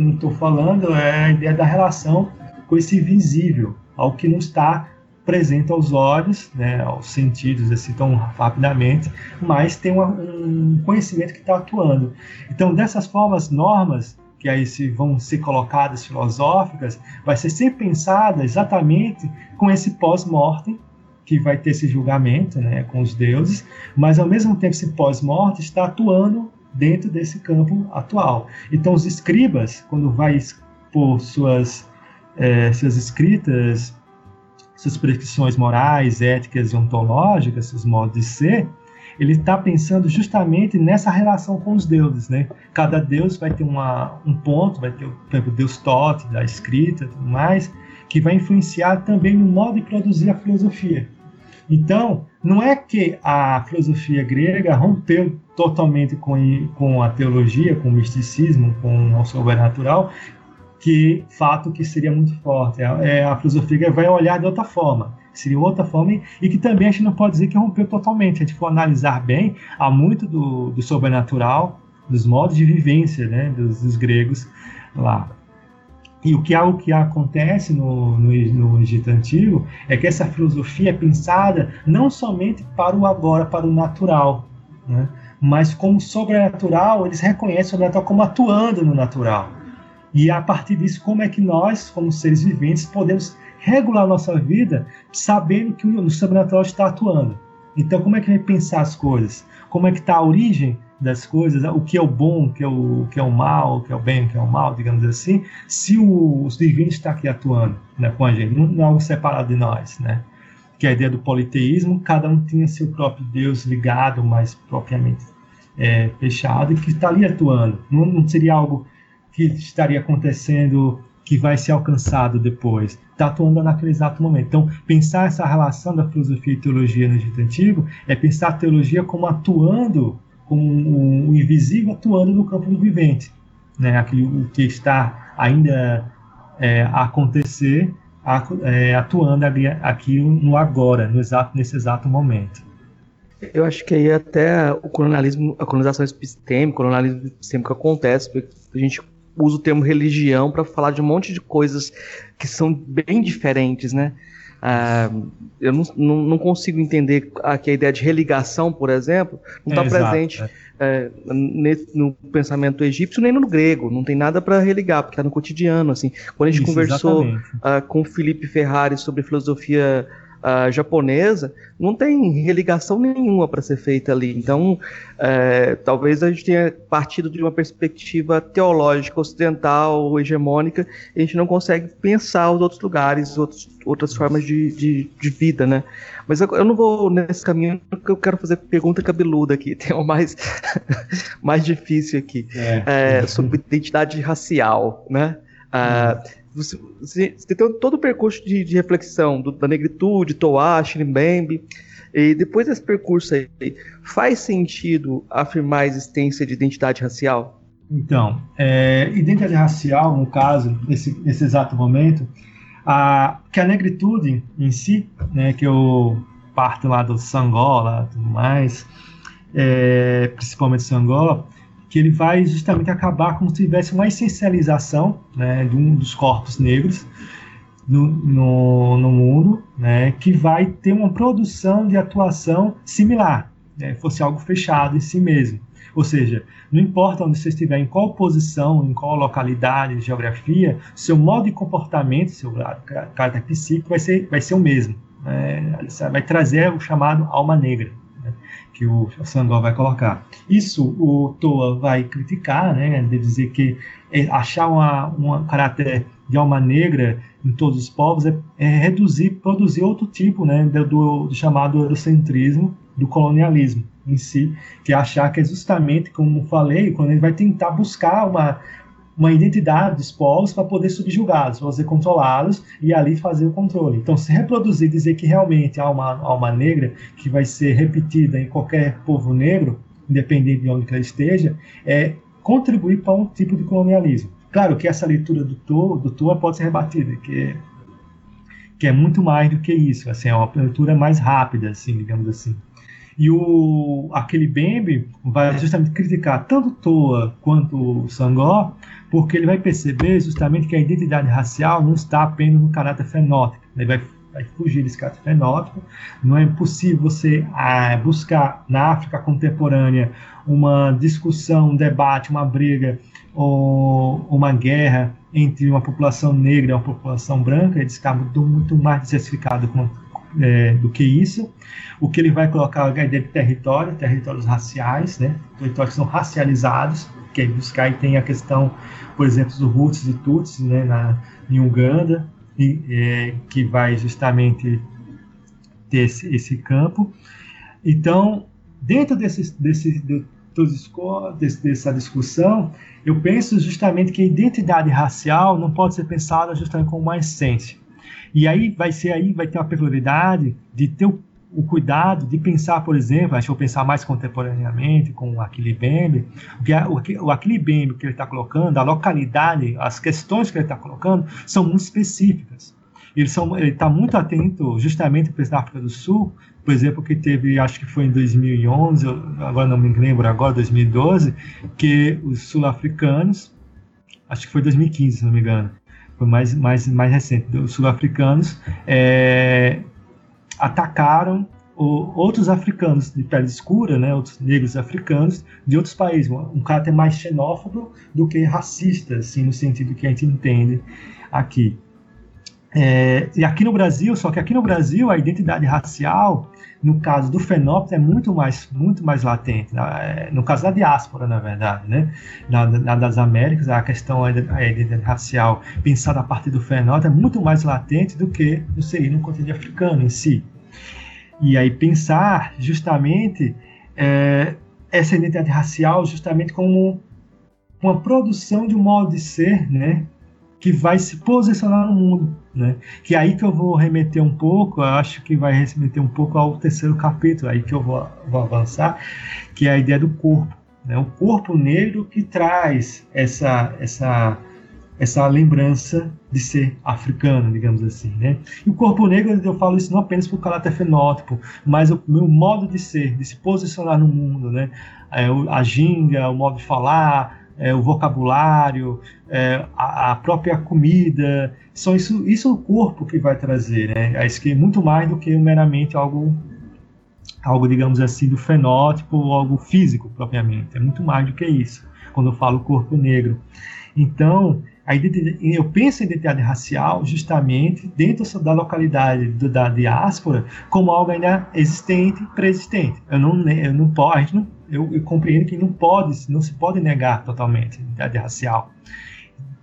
[SPEAKER 2] estou falando, é a ideia da relação com esse visível, ao que não está presente aos olhos, né, aos sentidos assim tão rapidamente, mas tem uma, um conhecimento que está atuando. Então, dessas formas, normas que aí se vão ser colocadas filosóficas, vai ser sempre pensada exatamente com esse pós-mortem que vai ter esse julgamento, né, com os deuses, mas ao mesmo tempo esse pós-morte está atuando dentro desse campo atual. Então, os escribas, quando vai expor suas é, suas escritas suas prescrições morais, éticas e ontológicas, seus modos de ser, ele está pensando justamente nessa relação com os deuses, né? Cada deus vai ter uma, um ponto, vai ter, por exemplo, o deus Tote, da escrita, tudo mais, que vai influenciar também no modo de produzir a filosofia. Então, não é que a filosofia grega rompeu totalmente com, com a teologia, com o misticismo, com o sobrenatural, que fato que seria muito forte. É, é, a filosofia vai olhar de outra forma, seria outra forma, e que também a gente não pode dizer que rompeu totalmente. A gente for analisar bem, há muito do, do sobrenatural, dos modos de vivência né, dos, dos gregos lá. E o que, o que acontece no, no, no, Egito Antigo é que essa filosofia é pensada não somente para o agora, para o natural, né? mas como sobrenatural, eles reconhecem o sobrenatural como atuando no natural. E a partir disso, como é que nós, como seres viventes, podemos regular a nossa vida sabendo que o sobrenatural está atuando. Então, como é que vai pensar as coisas? Como é que está a origem das coisas, o que é o bom, o que é o, o que é o mal, o que é o bem, o que é o mal, digamos assim, se o, os divinos está aqui atuando né, com a gente, não, não é algo separado de nós, né? Que é a ideia do politeísmo, cada um tinha seu próprio Deus ligado, mais propriamente é, fechado, e que está ali atuando. Não, não seria algo que estaria acontecendo que vai ser alcançado depois. Está atuando naquele exato momento. Então, pensar essa relação da filosofia e teologia no Egito Antigo é pensar a teologia como atuando como o invisível atuando no campo do vivente, né? Aquilo que está ainda é, a acontecer, é, atuando aqui no agora, no exato, nesse exato momento.
[SPEAKER 3] Eu acho que aí até o colonialismo, a colonização epistêmica, o colonialismo epistêmico acontece, porque a gente usa o termo religião para falar de um monte de coisas que são bem diferentes, né? Ah, eu não, não, não, consigo entender que a ideia de religação, por exemplo, não está é, presente é. É, no pensamento egípcio nem no grego. Não tem nada para religar, porque está no cotidiano. Assim. Quando a gente Isso, conversou uh, com o Felipe Ferrari sobre filosofia uh, japonesa, não tem religação nenhuma para ser feita ali. Então, é, talvez a gente tenha partido de uma perspectiva teológica ocidental, hegemônica, e a gente não consegue pensar os outros lugares, outros, outras formas de, de, de vida, né? Mas eu, eu, não vou nesse caminho, porque eu quero fazer pergunta cabeluda aqui, *laughs* tem o mais, mais difícil aqui, é. É, sobre identidade racial, né? Ah, você, você, tem todo o percurso de, de reflexão do, da negritude, Toa, Shirimbembe, e depois desse percurso aí, faz sentido afirmar a existência de identidade racial?
[SPEAKER 2] Então, é, identidade racial, no caso, nesse, nesse exato momento, a, que a negritude em si, né, que eu parto lá do Sangola tudo mais, é, principalmente Sangola, que ele vai justamente acabar como se tivesse uma essencialização né, de um dos corpos negros no, no, no mundo, né, que vai ter uma produção de atuação similar, né, fosse algo fechado em si mesmo. Ou seja, não importa onde você estiver, em qual posição, em qual localidade, geografia, seu modo de comportamento, seu caráter psíquico vai ser, vai ser o mesmo. Né? Vai trazer o chamado alma negra que o Sangó vai colocar. Isso o Toa vai criticar, né, de dizer que é, achar uma, um caráter de alma negra em todos os povos é, é reduzir, produzir outro tipo né, do, do, chamado eurocentrismo, do colonialismo em si, que é achar que é justamente, como falei, quando ele vai tentar buscar uma, uma identidade dos povos para poder subjugá-los, poder controlá-los e ali fazer o controle. Então, se reproduzir, dizer que realmente há uma alma negra que vai ser repetida em qualquer povo negro, independente de onde ela esteja, é contribuir para um tipo de colonialismo. Claro que essa leitura do Toa, do pode ser rebatida, que é, que é muito mais do que isso, assim, é uma leitura mais rápida, assim, digamos assim. E o, aquele Bembe vai justamente criticar tanto Toa quanto Sangó, porque ele vai perceber justamente que a identidade racial não está apenas no caráter fenótipo. Ele vai, vai fugir desse caráter fenótipo. Não é possível você ah, buscar na África contemporânea uma discussão, um debate, uma briga ou uma guerra entre uma população negra e uma população branca. Ele está muito, muito mais diversificado é, do que isso. O que ele vai colocar é a ideia de território, territórios raciais, né? territórios que são racializados, que é buscar e tem a questão, por exemplo, dos Hutus e Tutsis né? na, em Uganda, e, é, que vai justamente ter esse, esse campo. Então, dentro desse, desse, de, dessa discussão, eu penso justamente que a identidade racial não pode ser pensada justamente como uma essência. E aí vai ser aí vai ter uma peculiaridade de ter o cuidado de pensar, por exemplo, acho que vou pensar mais contemporaneamente com o Aquile Bembe, o, o Aquile Bembe que ele está colocando, a localidade, as questões que ele está colocando são muito específicas. Ele está muito atento justamente para a África do Sul, por exemplo, que teve, acho que foi em 2011, agora não me lembro agora, 2012, que os sul-africanos, acho que foi 2015, se não me engano, foi mais, mais, mais recente, os sul-africanos é, atacaram o, outros africanos de pele escura, né, outros negros africanos de outros países, um, um caráter mais xenófobo do que racista, assim, no sentido que a gente entende aqui. É, e aqui no Brasil, só que aqui no Brasil a identidade racial, no caso do fenótipo, é muito mais, muito mais latente. É, no caso da diáspora, na verdade, né? Na, na das Américas, a questão da identidade racial pensada a partir do fenótipo é muito mais latente do que seria no continente africano em si. E aí pensar justamente é, essa identidade racial justamente como uma produção de um modo de ser, né? Que vai se posicionar no mundo, né? Que é aí que eu vou remeter um pouco, acho que vai remeter um pouco ao terceiro capítulo, aí que eu vou, vou avançar, que é a ideia do corpo, né? O corpo negro que traz essa essa essa lembrança de ser africano, digamos assim, né? E o corpo negro, eu falo isso não apenas por caráter fenótipo, mas o meu modo de ser, de se posicionar no mundo, né? É, a ginga, o modo de falar, é, o vocabulário, é, a, a, própria comida, são isso, isso é o corpo que vai trazer, né? A muito mais do que meramente algo, algo digamos assim, do fenótipo algo físico propriamente. É muito mais do que isso. Quando eu falo corpo negro, então eu penso em identidade racial justamente dentro da localidade da diáspora como algo ainda existente, preexistente. Eu não, eu não posso, não eu, eu, compreendo que não pode, não se pode negar totalmente a identidade racial.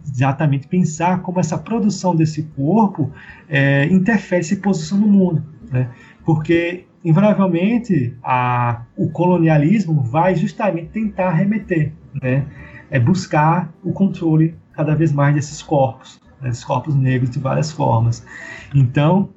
[SPEAKER 2] Exatamente pensar como essa produção desse corpo é, interfere se posiciona no mundo, né? Porque invariavelmente a, o colonialismo vai justamente tentar remeter, né? É buscar o controle cada vez mais desses corpos, né? desses corpos negros de várias formas. Então,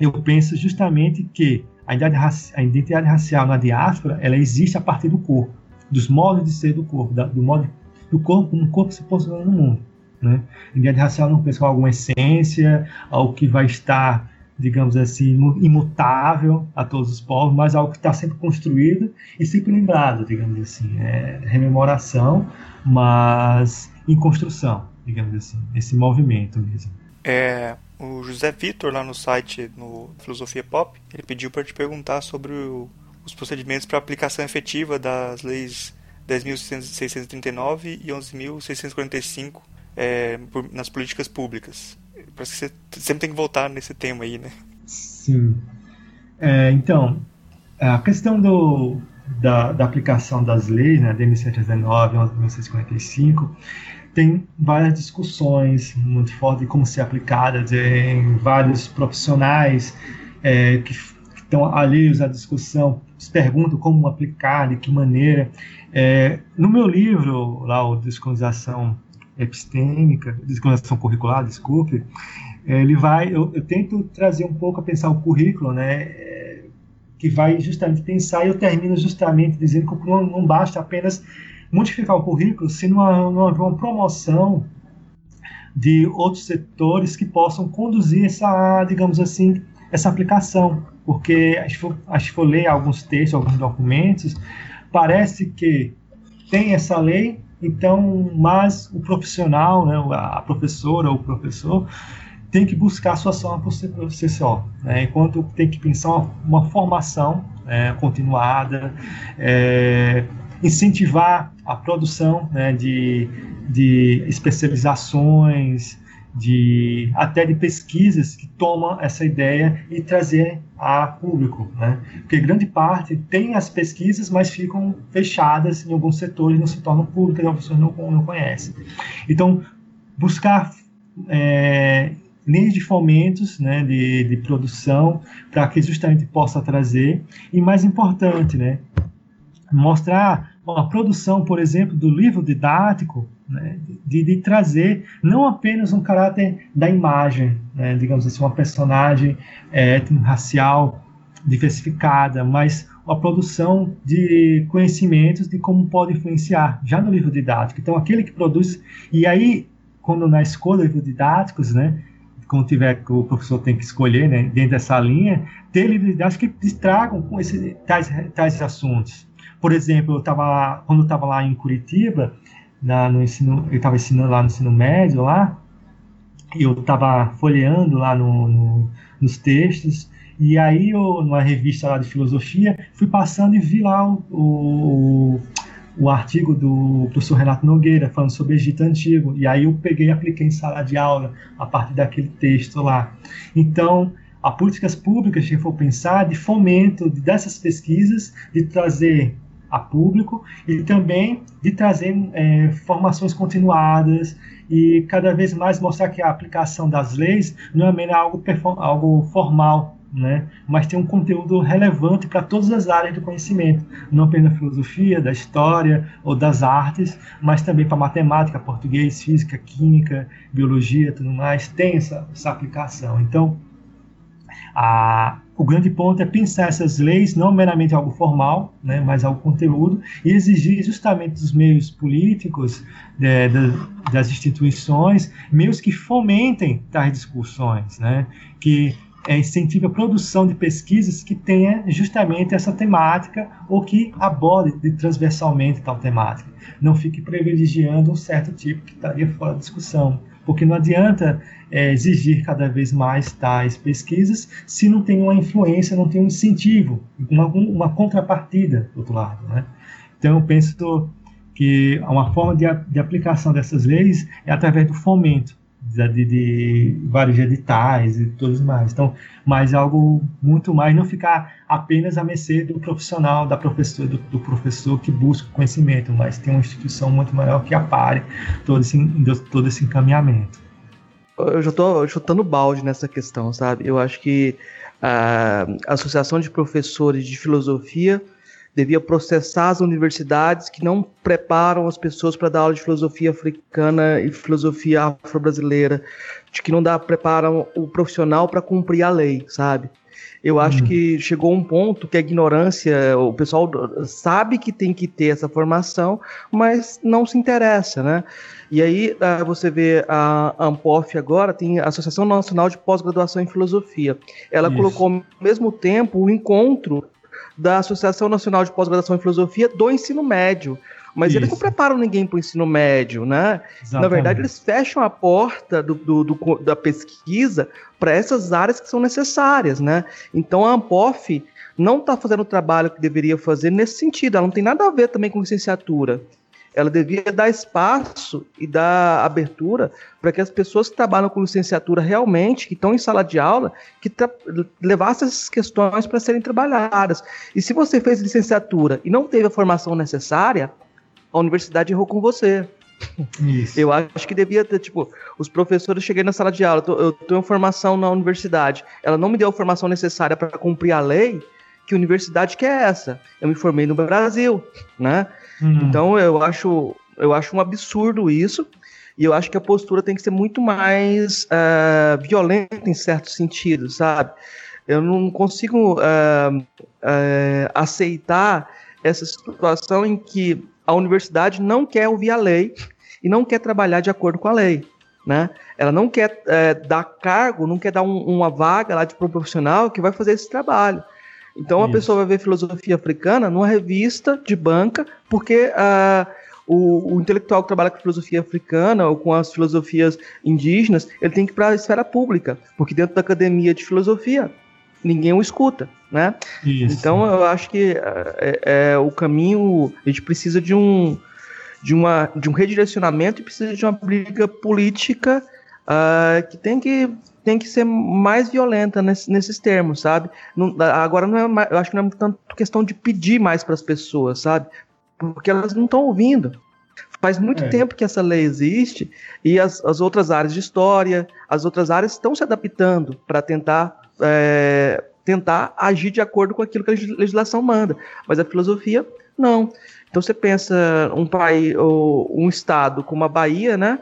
[SPEAKER 2] eu penso justamente que a identidade, a identidade racial na diáspora, ela existe a partir do corpo, dos modos de ser do corpo, da, do modo do corpo como o corpo se posiciona no mundo. Né? A identidade racial não pensa alguma essência, algo que vai estar, digamos assim, imutável a todos os povos, mas algo que está sempre construído e sempre lembrado, digamos assim. É rememoração, mas em construção, digamos assim, esse movimento mesmo.
[SPEAKER 1] É, o José Vitor, lá no site, no Filosofia Pop, ele pediu para te perguntar sobre o, os procedimentos para aplicação efetiva das leis 10.639 e 11.645 é, nas políticas públicas. Parece que você sempre tem que voltar nesse tema aí, né?
[SPEAKER 2] Sim. É, então, a questão do, da, da aplicação das leis, né, 10.619 e 11.645, tem várias discussões muito fortes de como ser aplicadas em vários profissionais é, que estão alheios à discussão, se perguntam como aplicar, de que maneira. É, no meu livro, lá, o Descolonização Epistêmica, Descolonização Curricular, desculpe, ele vai, eu, eu, tento trazer um pouco a pensar o currículo, né, que vai justamente pensar, e eu termino justamente dizendo que não, não basta apenas modificar o currículo se não, houver uma promoção de outros setores que possam conduzir essa, digamos assim, essa aplicação. Porque acho, que for ler alguns textos, alguns documentos, parece que tem essa lei, então, mas o profissional, né, a professora ou o professor, tem que buscar a sua ação por si só, né, enquanto tem que pensar uma, uma formação é, continuada, é, incentivar a produção né, de, de especializações, de até de pesquisas que tomam essa ideia e trazer a público, né? Porque grande parte tem as pesquisas, mas ficam fechadas em alguns setores, não se tornam públicas, as pessoas não, não conhecem. Então, buscar é, linhas de fomentos né, de, de produção para que justamente possa trazer, e mais importante, né, mostrar a produção, por exemplo, do livro didático, né, de, de, trazer não apenas um caráter da imagem, né, digamos assim, uma personagem é, racial diversificada, mas a produção de conhecimentos de como pode influenciar, já no livro didático. Então, aquele que produz. E aí, quando na escolha de didáticos, né, quando tiver o professor tem que escolher, né, dentro dessa linha, ter didáticos que distragam com esse, tais, tais assuntos. Por exemplo, eu tava, quando eu estava lá em Curitiba, na, no ensino, eu estava ensinando lá no ensino médio, lá, eu estava folheando lá no, no, nos textos, e aí, eu, numa revista lá de filosofia, fui passando e vi lá o, o, o artigo do professor Renato Nogueira falando sobre Egito Antigo. E aí eu peguei e apliquei em sala de aula a partir daquele texto lá. Então, a políticas públicas, se for pensar, de fomento dessas pesquisas, de trazer a público e também de trazer é, formações continuadas e cada vez mais mostrar que a aplicação das leis não é algo, algo formal, né? mas tem um conteúdo relevante para todas as áreas do conhecimento, não apenas da filosofia, da história ou das artes, mas também para matemática, português, física, química, biologia, tudo mais, tem essa, essa aplicação. Então, a, o grande ponto é pensar essas leis não meramente algo formal, né, mas algo conteúdo, e exigir justamente dos meios políticos, de, de, das instituições, meios que fomentem tais discussões, né, que é, incentive a produção de pesquisas que tenha justamente essa temática ou que aborde transversalmente tal temática. Não fique privilegiando um certo tipo que estaria fora da discussão. Porque não adianta é, exigir cada vez mais tais pesquisas se não tem uma influência, não tem um incentivo, uma, uma contrapartida do outro lado. Né? Então, eu penso que uma forma de, de aplicação dessas leis é através do fomento de, de, vários editais e tudo mais. Então, mas algo muito mais, não ficar apenas a mercê do profissional, da professora, do, do, professor que busca conhecimento, mas tem uma instituição muito maior que apare todo esse, todo esse encaminhamento.
[SPEAKER 3] Eu já estou chutando balde nessa questão, sabe? Eu acho que a Associação de Professores de Filosofia devia processar as universidades que não preparam as pessoas para dar aula de filosofia africana e filosofia afro-brasileira, de que não dá preparam o profissional para cumprir a lei, sabe? Eu acho hum. que chegou um ponto que a ignorância, o pessoal sabe que tem que ter essa formação, mas não se interessa, né? E aí ah, você vê a Ampof agora, tem a Associação Nacional de Pós-Graduação em Filosofia. Ela Isso. colocou ao mesmo tempo o encontro da Associação Nacional de Pós-Graduação em Filosofia do ensino médio. Mas Isso. eles não preparam ninguém para o ensino médio, né? Exatamente. Na verdade, eles fecham a porta do, do, do da pesquisa para essas áreas que são necessárias, né? Então a Ampof não está fazendo o trabalho que deveria fazer nesse sentido. Ela não tem nada a ver também com licenciatura ela devia dar espaço e dar abertura para que as pessoas que trabalham com licenciatura realmente, que estão em sala de aula, que levassem essas questões para serem trabalhadas. E se você fez licenciatura e não teve a formação necessária, a universidade errou com você. Isso. Eu acho que devia ter, tipo, os professores cheguei na sala de aula, eu tenho formação na universidade, ela não me deu a formação necessária para cumprir a lei, que universidade que é essa? Eu me formei no Brasil, né? Uhum. Então eu acho, eu acho um absurdo isso. E eu acho que a postura tem que ser muito mais uh, violenta em certo sentido, sabe? Eu não consigo uh, uh, aceitar essa situação em que a universidade não quer ouvir a lei e não quer trabalhar de acordo com a lei. Né? Ela não quer dar cargo, não quer dar um, uma vaga lá de profissional que vai fazer esse trabalho. Então Isso. a pessoa vai ver filosofia africana numa revista de banca, porque uh, o, o, intelectual que trabalha com filosofia africana ou com as filosofias indígenas, ele tem que ir para a esfera pública, porque dentro da academia de filosofia ninguém o escuta, né? Isso. Então eu acho que é, é, o caminho, a gente precisa de um de, uma, de um redirecionamento e precisa de uma briga política uh, que tem que tem que ser mais violenta nesse, nesses termos, sabe? Não, agora não é eu acho que não é tanto questão de pedir mais para as pessoas, sabe? Porque elas não estão ouvindo. Faz muito é. tempo que essa lei existe e as, as outras áreas de história, as outras áreas estão se adaptando para tentar é, tentar agir de acordo com aquilo que a legislação manda. Mas a filosofia, não. Então você pensa um país ou um estado como a Bahia, né?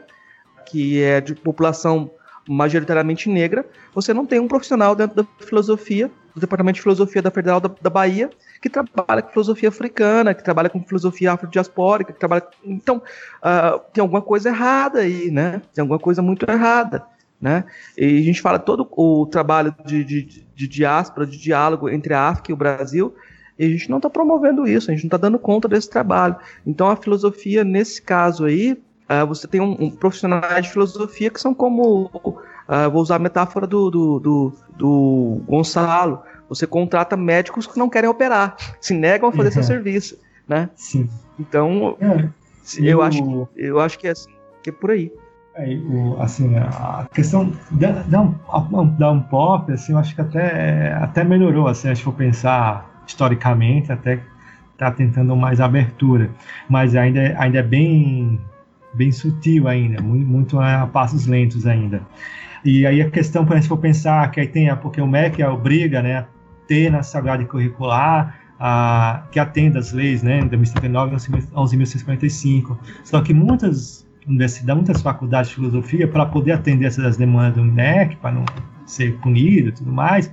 [SPEAKER 3] Que é de população majoritariamente negra, você não tem um profissional dentro da filosofia do Departamento de Filosofia da Federal da, da, Bahia, que trabalha com filosofia africana, que trabalha com filosofia afrodiaspórica, que trabalha. Então, uh, tem alguma coisa errada aí, né? Tem alguma coisa muito errada. Né? E a gente fala todo o trabalho de, de, de diáspora, de diálogo entre a África e o Brasil, e a gente não está promovendo isso, a gente não está dando conta desse trabalho. Então a filosofia, nesse caso aí, uh, você tem um, um, profissionais de filosofia que são como, uh, vou usar a metáfora do, do, do, do, Gonçalo, você contrata médicos que não querem operar, *laughs* se negam a fazer uhum. seu serviço. Né?
[SPEAKER 2] Sim.
[SPEAKER 3] Então, é, eu, eu, acho, eu acho que é, assim, que é por aí.
[SPEAKER 2] É, o, assim, a questão da, da, da Unpop, assim, eu acho que até, até melhorou, assim, se for pensar historicamente, até está tentando mais abertura, mas ainda, ainda é bem, bem sutil ainda, muito, muito a passos lentos ainda. E aí a questão, por exemplo, pensar que aí tem, porque o MEC obriga, né, a ter na grade curricular a, que atenda as leis, né, 2079 e 11.645, só que muitas universidade, muitas faculdades de filosofia, para poder atender essas demandas do MEC, para não ser punido e tudo mais,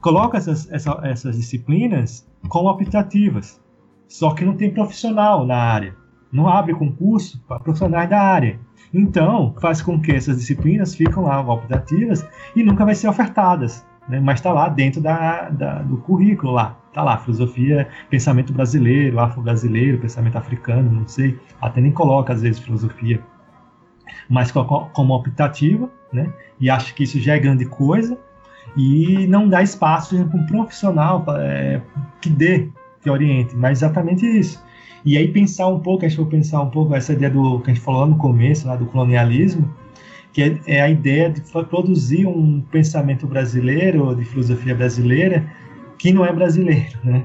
[SPEAKER 2] coloca essas, essa, essas disciplinas como optativas. Só que não tem profissional na área. Não abre concurso para profissionais da área. Então, faz com que essas disciplinas ficam lá optativas e nunca vai ser ofertadas. Né? Mas está lá dentro da, da, do currículo lá. Tá lá, filosofia, pensamento brasileiro, afro-brasileiro, pensamento africano, não sei. Até nem coloca, às vezes, filosofia. Mas como optativa, né? E acho que isso já é grande coisa. E não dá espaço para um profissional é, que dê, que oriente. Mas exatamente isso. E aí pensar um pouco, a gente for pensar um pouco essa ideia do que a gente falou lá no começo, lá do colonialismo, que é, é a ideia de produzir um pensamento brasileiro, de filosofia brasileira, que não é brasileiro, né?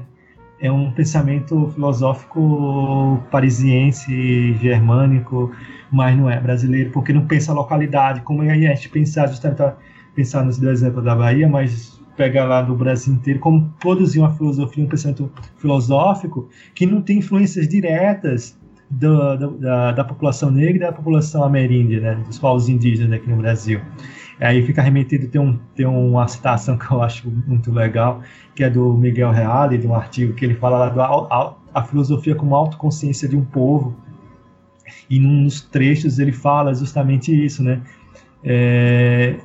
[SPEAKER 2] É um pensamento filosófico parisiense, germânico, mas não é brasileiro, porque não pensa a localidade, como a gente pensar justamente pensar no exemplo da Bahia, mas pegar lá do Brasil inteiro, como produzir uma filosofia, um pensamento filosófico que não tem influências diretas do, do, da, da, população negra e da população ameríndia, né, dos povos indígenas aqui no Brasil. Aí fica remetido, tem, um, tem uma citação *laughs* que eu acho muito legal, que é do Miguel Reale, de um artigo que ele fala lá da a, a filosofia como autoconsciência de um povo. E num dos trechos ele fala justamente isso, né? É,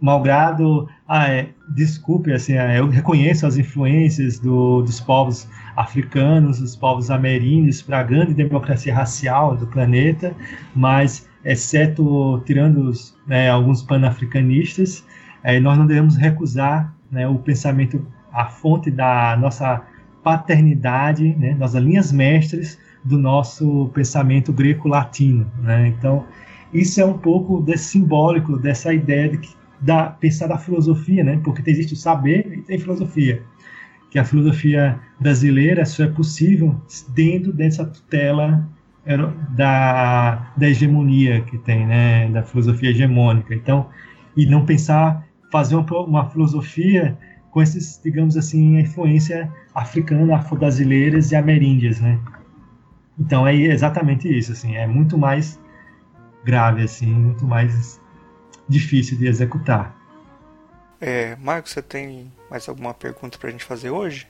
[SPEAKER 2] malgrado, ah, é, desculpe, assim, é, eu reconheço as influências do, dos povos africanos, dos povos ameríndios para a grande democracia racial do planeta, mas exceto tirando os, né, alguns panafricanistas, é, nós não devemos recusar né, o pensamento, a fonte da nossa paternidade, né, nossas linhas mestres do nosso pensamento greco-latino. Né? Então, isso é um pouco desse simbólico, dessa ideia de que, da, pensar da filosofia, né? porque existe o saber e tem filosofia. Que a filosofia brasileira só é possível dentro dessa tutela da, da hegemonia que tem, né, da filosofia hegemônica. Então, e não pensar, fazer uma, uma filosofia com esses, digamos assim, a influência africana, afro-brasileiras e ameríndias, né? Então é exatamente isso, assim, é muito mais grave, assim, muito mais difícil de executar.
[SPEAKER 1] É, Marcos, você tem mais alguma pergunta para a gente fazer hoje?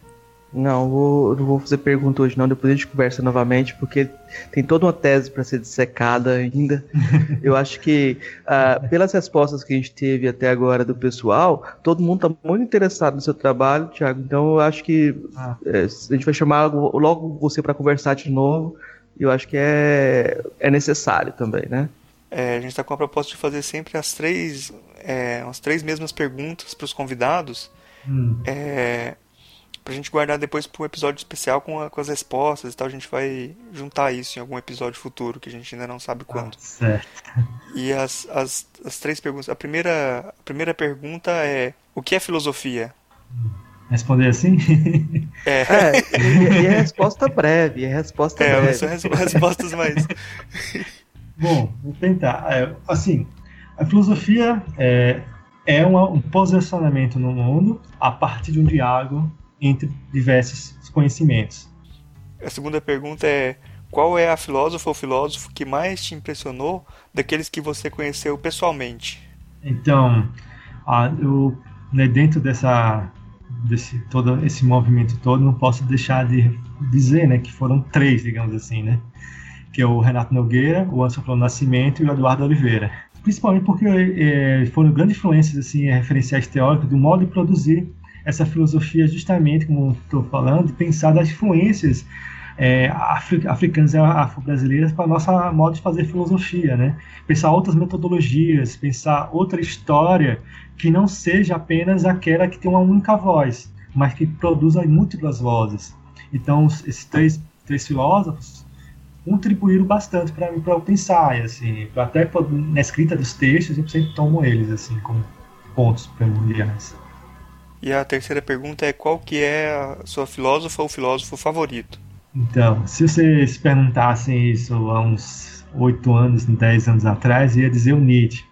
[SPEAKER 3] Não, vou, não vou fazer pergunta hoje não, depois a gente conversa novamente, porque tem toda uma tese para ser dissecada ainda. *laughs* Eu acho que, uh, pelas respostas que a gente teve até agora do pessoal, todo mundo está muito interessado no seu trabalho, Thiago. Então eu acho que ah. é, a gente vai chamar logo você para conversar de novo. E eu acho que é, é necessário também, né?
[SPEAKER 1] É, a gente está com a proposta de fazer sempre as três, é, as três mesmas perguntas para os convidados. Hum. É, pra gente guardar depois pro episódio especial com, a, com as respostas e tal. A gente vai juntar isso em algum episódio futuro, que a gente ainda não sabe ah, quando. Ah,
[SPEAKER 2] certo.
[SPEAKER 1] E as, as, as três perguntas. A primeira, a primeira pergunta é: O que é filosofia?
[SPEAKER 2] Responder assim?
[SPEAKER 3] É. é e, e, a resposta breve, a resposta é, breve.
[SPEAKER 1] são respostas mais.
[SPEAKER 2] Bom, vou tentar. É, assim, a filosofia é, é uma, um posicionamento no mundo a partir de um diálogo entre diversos conhecimentos.
[SPEAKER 1] A segunda pergunta é: qual é a filósofa ou filósofo que mais te impressionou daqueles que você conheceu pessoalmente?
[SPEAKER 2] Então, eu, né, dentro dessa desse todo esse movimento todo, não posso deixar de dizer, né, que foram três, digamos assim, né, que é o Renato Nogueira, o Anderson Nascimento e o Eduardo Oliveira. Principalmente porque é, foram grandes influências, assim, referenciais teóricos do modo de produzir essa filosofia, justamente, como estou falando, de pensar das influências é, africanas e afro-brasileiras para nossa modo de fazer filosofia, né? Pensar outras metodologias, pensar outra história que não seja apenas aquela que tem uma única voz, mas que produza múltiplas vozes. Então, esses três, três filósofos contribuíram bastante para mim para eu pensar, e, assim, até na escrita dos textos eu sempre tomo eles assim como pontos primordiais.
[SPEAKER 1] E a terceira pergunta é qual que é a sua filósofa ou filósofo favorito?
[SPEAKER 2] Então, se vocês perguntassem isso há uns oito anos, dez anos atrás, ia dizer o Nietzsche.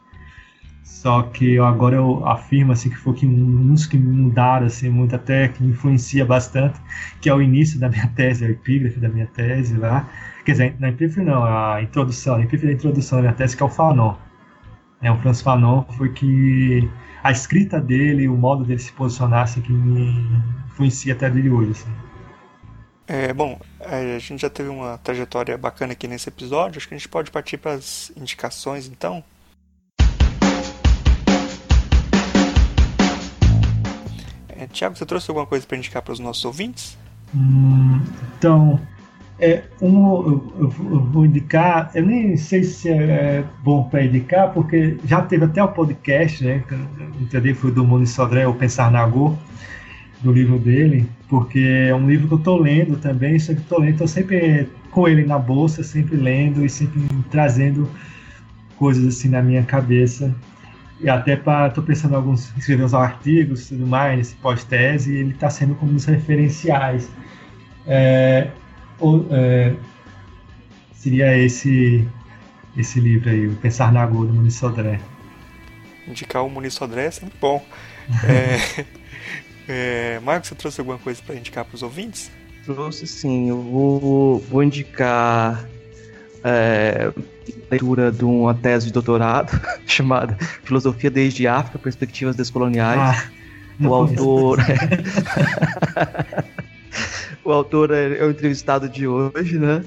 [SPEAKER 2] Só que agora eu afirmo assim que foi que uns que mudaram assim muito até que influencia bastante, que é o início da minha tese, a epígrafe da minha tese lá. Quer dizer, na epígrafe não, a introdução, a epígrafe da introdução da minha tese que é o Fanon. É, o Franz Fanon foi que a escrita dele, o modo dele se posicionar assim, que me influencia até dele hoje. Assim.
[SPEAKER 1] É, bom, a gente já teve uma trajetória bacana aqui nesse episódio, acho que a gente pode partir para as indicações então. É, Tiago, você trouxe alguma coisa para indicar para os nossos ouvintes?
[SPEAKER 2] Hum, então, é, um, eu, eu, vou indicar, eu nem sei se é bom para indicar, porque já teve até o podcast, né? Entendeu? Foi do Muniz Sodré, o Pensar na Go, do livro dele, porque é um livro que eu estou lendo também, que estou lendo, estou sempre com ele na bolsa, sempre lendo e sempre trazendo coisas assim na minha cabeça. E até para, estou pensando em alguns, escrever uns artigos tudo mais, nesse pós-tese, e ele está sendo como os referenciais. É, ou, é, seria esse esse livro aí, o Pensar na Agulha, do Muniz Sodré.
[SPEAKER 1] Indicar o Muniz Sodré é sempre bom. *laughs* é... É, Marcos, você trouxe alguma coisa para indicar para os ouvintes?
[SPEAKER 3] Trouxe sim, eu vou, vou indicar é, leitura de uma tese de doutorado *laughs* chamada Filosofia desde África, Perspectivas Descoloniais. Ah, o autor. *laughs* o autor é o entrevistado de hoje, né?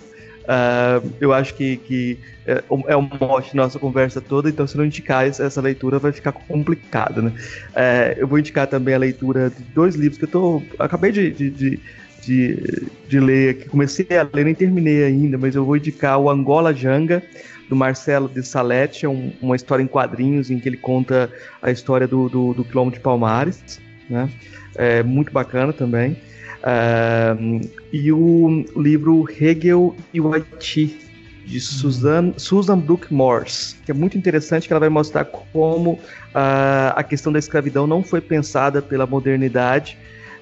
[SPEAKER 3] Uh, eu acho que, que é, é o mote da nossa conversa toda, então se não indicar essa leitura vai ficar complicado, né? Uh, eu vou indicar também a leitura de dois livros que eu tô, acabei de, de, de, de, de ler aqui, comecei a ler, nem terminei ainda, mas eu vou indicar o Angola Janga, do Marcelo de Salete, é um, uma história em quadrinhos em que ele conta a história do, do, do quilombo de Palmares, né? É muito bacana também. Uh, e o livro Hegel e o Haiti, de Susan, Susan Brooke Morse, que é muito interessante, que ela vai mostrar como uh, a questão da escravidão não foi pensada pela modernidade,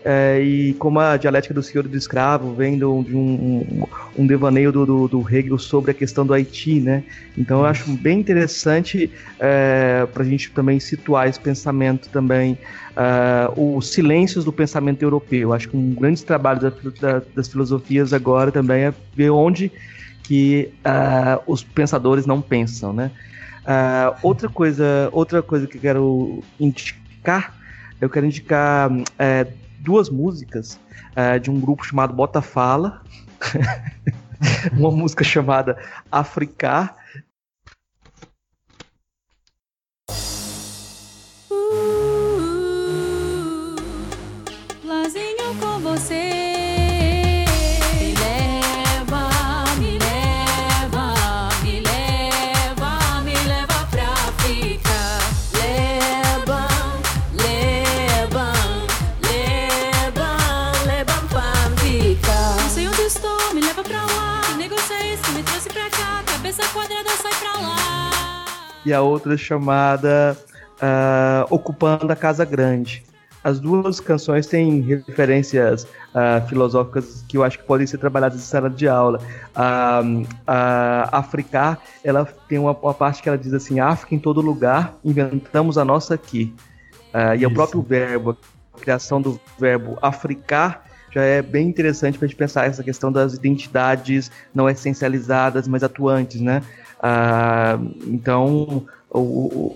[SPEAKER 3] é, e como a dialética do senhor e do escravo vem de um, um, devaneio do, do, do, Hegel sobre a questão do Haiti, né? Então eu acho bem interessante é, para a gente também situar esse pensamento também, uh, os silêncios do pensamento europeu. Acho que um grande trabalho da, da, das filosofias agora também é ver onde que uh, os pensadores não pensam, né? Uh, outra coisa, outra coisa que eu quero indicar, eu quero indicar é, duas músicas uh, de um grupo chamado Bota Fala, *laughs* uma música chamada Africar. E a outra chamada uh, Ocupando a Casa Grande. As duas canções têm referências uh, filosóficas que eu acho que podem ser trabalhadas em sala de aula. Uh, a Africar, ela tem uma, uma, parte que ela diz assim: África em todo lugar, inventamos a nossa aqui. E é o próprio verbo, a criação do verbo africar, já é bem interessante para a gente pensar essa questão das identidades não essencializadas, mas atuantes, né? Ah, então, o,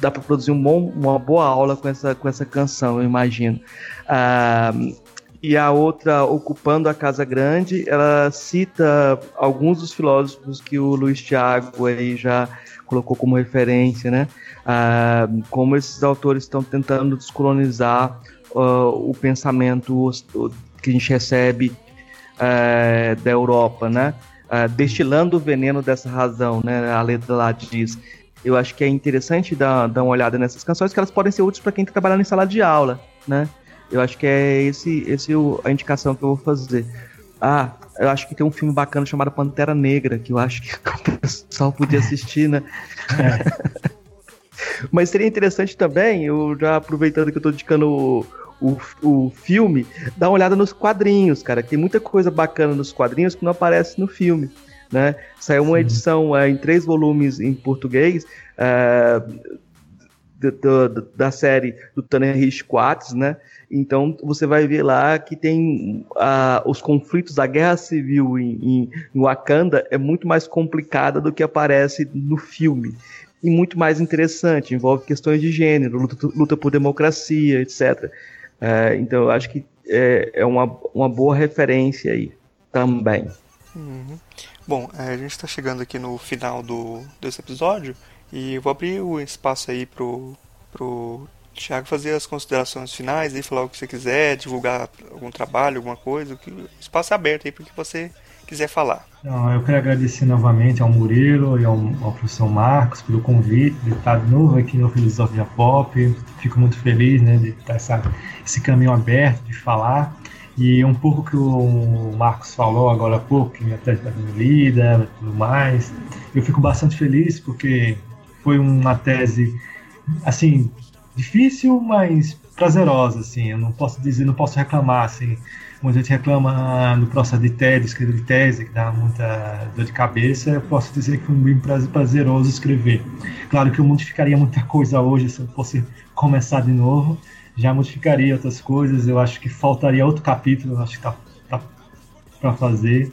[SPEAKER 3] dá para produzir um bom, uma boa aula com essa, com essa canção, eu imagino. Ah, e a outra, Ocupando a Casa Grande, ela cita alguns dos filósofos que o Luiz Tiago aí já colocou como referência, né? Ah, como esses autores estão tentando descolonizar uh, o pensamento que a gente recebe uh, da Europa, né? Uh, destilando o veneno dessa razão, né? A letra lá diz. Eu acho que é interessante dar, dar uma olhada nessas canções, que elas podem ser úteis para quem está trabalhando em sala de aula, né? Eu acho que é esse, esse a indicação que eu vou fazer. Ah, eu acho que tem um filme bacana chamado Pantera Negra, que eu acho que *laughs* o pessoal podia assistir, né? É. *laughs* Mas seria interessante também, eu já aproveitando que eu estou indicando o, o, o filme, dar uma olhada nos quadrinhos, cara. Tem muita coisa bacana nos quadrinhos que não aparece no filme. Né? Saiu uma Sim. edição é, em três volumes em português é, da série do Tanner Rich Quates, né? Então você vai ver lá que tem uh, os conflitos da guerra civil em, em, em, Wakanda é muito mais complicada do que aparece no filme e muito mais interessante. Envolve questões de gênero, luta, luta por democracia, etc. É, então eu acho que é, é, uma, uma boa referência aí também.
[SPEAKER 1] Uhum. Bom, é, a gente está chegando aqui no final do, desse episódio e eu vou abrir o espaço aí pro, pro Thiago fazer as considerações finais e falar o que você quiser, divulgar algum trabalho, alguma coisa. O espaço é aberto aí para que você quiser falar.
[SPEAKER 2] Não, eu quero agradecer novamente ao Murilo e ao, ao professor Marcos pelo convite de estar novo aqui no Filosofia Pop. Fico muito feliz né, de estar essa, esse caminho aberto de falar. E um pouco que o Marcos falou agora há pouco, que minha tese está sendo lida e tudo mais. Eu fico bastante feliz porque foi uma tese, assim, difícil, mas prazerosa, assim. Eu não posso dizer, não posso reclamar, assim Muita gente reclama no processo de tese, escrever de tese, que dá muita dor de cabeça. Eu posso dizer que foi bem prazeroso escrever. Claro que eu modificaria muita coisa hoje se eu fosse começar de novo. Já modificaria outras coisas. Eu acho que faltaria outro capítulo, acho que tá, tá para fazer.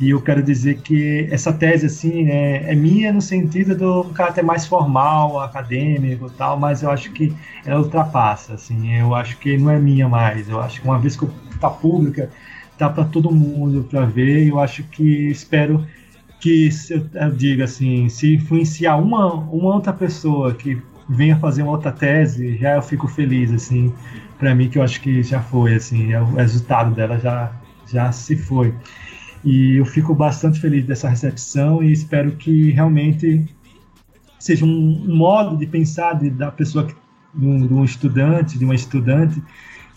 [SPEAKER 2] E eu quero dizer que essa tese assim é, é, minha no sentido do caráter mais formal, acadêmico tal, mas eu acho que ela ultrapassa, assim, eu acho que não é minha mais. Eu acho que uma vez que eu tá pública, tá para todo mundo para ver. Eu acho que espero que eu diga assim, se influenciar uma, uma outra pessoa que venha fazer uma outra tese, já eu fico feliz assim. Para mim que eu acho que já foi assim, é o resultado dela já já se foi. E eu fico bastante feliz dessa recepção e espero que realmente seja um, modo de pensar de, da pessoa que, de um, de um estudante, de uma estudante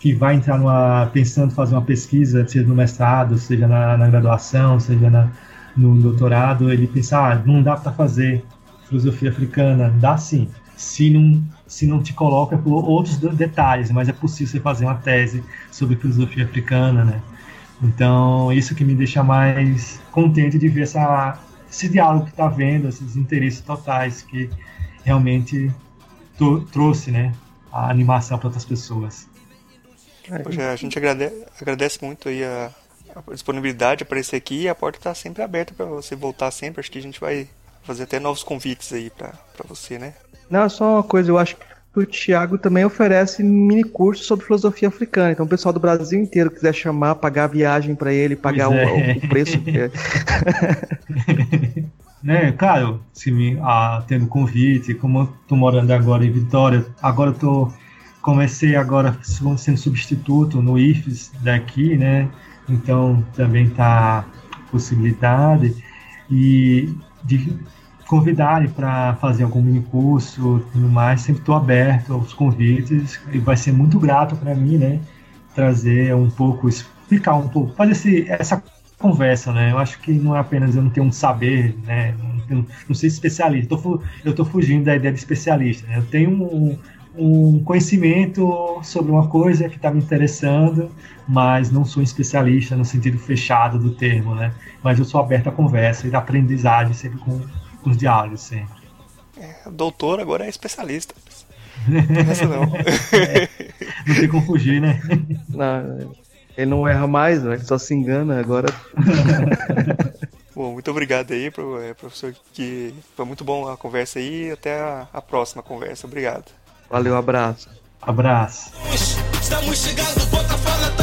[SPEAKER 2] que vai entrar numa, pensando fazer uma pesquisa, seja no mestrado, seja na, na graduação, seja na, no doutorado, ele pensa, ah, não dá para fazer filosofia africana. Dá sim, se não, se não te coloca por outros detalhes, mas é possível você fazer uma tese sobre filosofia africana, né? Então, isso que me deixa mais contente de ver essa, esse diálogo que está vendo, esses interesses totais que realmente trouxe né, a animação para outras pessoas.
[SPEAKER 1] Poxa, a gente agradece, agradece muito aí a, a disponibilidade de aparecer aqui e a porta está sempre aberta para você voltar sempre. Acho que a gente vai fazer até novos convites aí para você, né?
[SPEAKER 3] Não, só uma coisa, eu acho que o Thiago também oferece mini curso sobre filosofia africana. Então, o pessoal do Brasil inteiro quiser chamar, pagar a viagem para ele, pagar é. o, o, preço. *laughs* *laughs*
[SPEAKER 2] né, claro, se me ah, tendo convite, como eu tô morando agora em Vitória, agora eu tô comecei agora sendo substituto no IFES daqui, né? Então também tá possibilidade e de convidarem para fazer algum mini curso, tudo mais. Sempre estou aberto aos convites e vai ser muito grato para mim, né? Trazer um pouco, explicar um pouco, fazer esse, essa conversa, né? Eu acho que não é apenas eu não ter um saber, né? Não, não ser especialista. Eu estou fugindo da ideia de especialista. Né? Eu tenho um, um conhecimento sobre uma coisa que está me interessando, mas não sou um especialista no sentido fechado do termo, né? Mas eu sou aberto à conversa e à aprendizagem sempre com, com os diálogos, sempre.
[SPEAKER 1] É, doutor agora é especialista. *laughs* Essa não.
[SPEAKER 2] É, não tem como fugir, né?
[SPEAKER 3] Não, ele não erra mais, né? Ele só se engana agora. *laughs*
[SPEAKER 1] Bom, muito obrigado aí, é, professor, que foi muito bom a conversa aí. Até a, a próxima conversa. Obrigado.
[SPEAKER 3] Valeu, abraço.
[SPEAKER 2] Abraço.
[SPEAKER 4] Estamos chegando, Botafogo.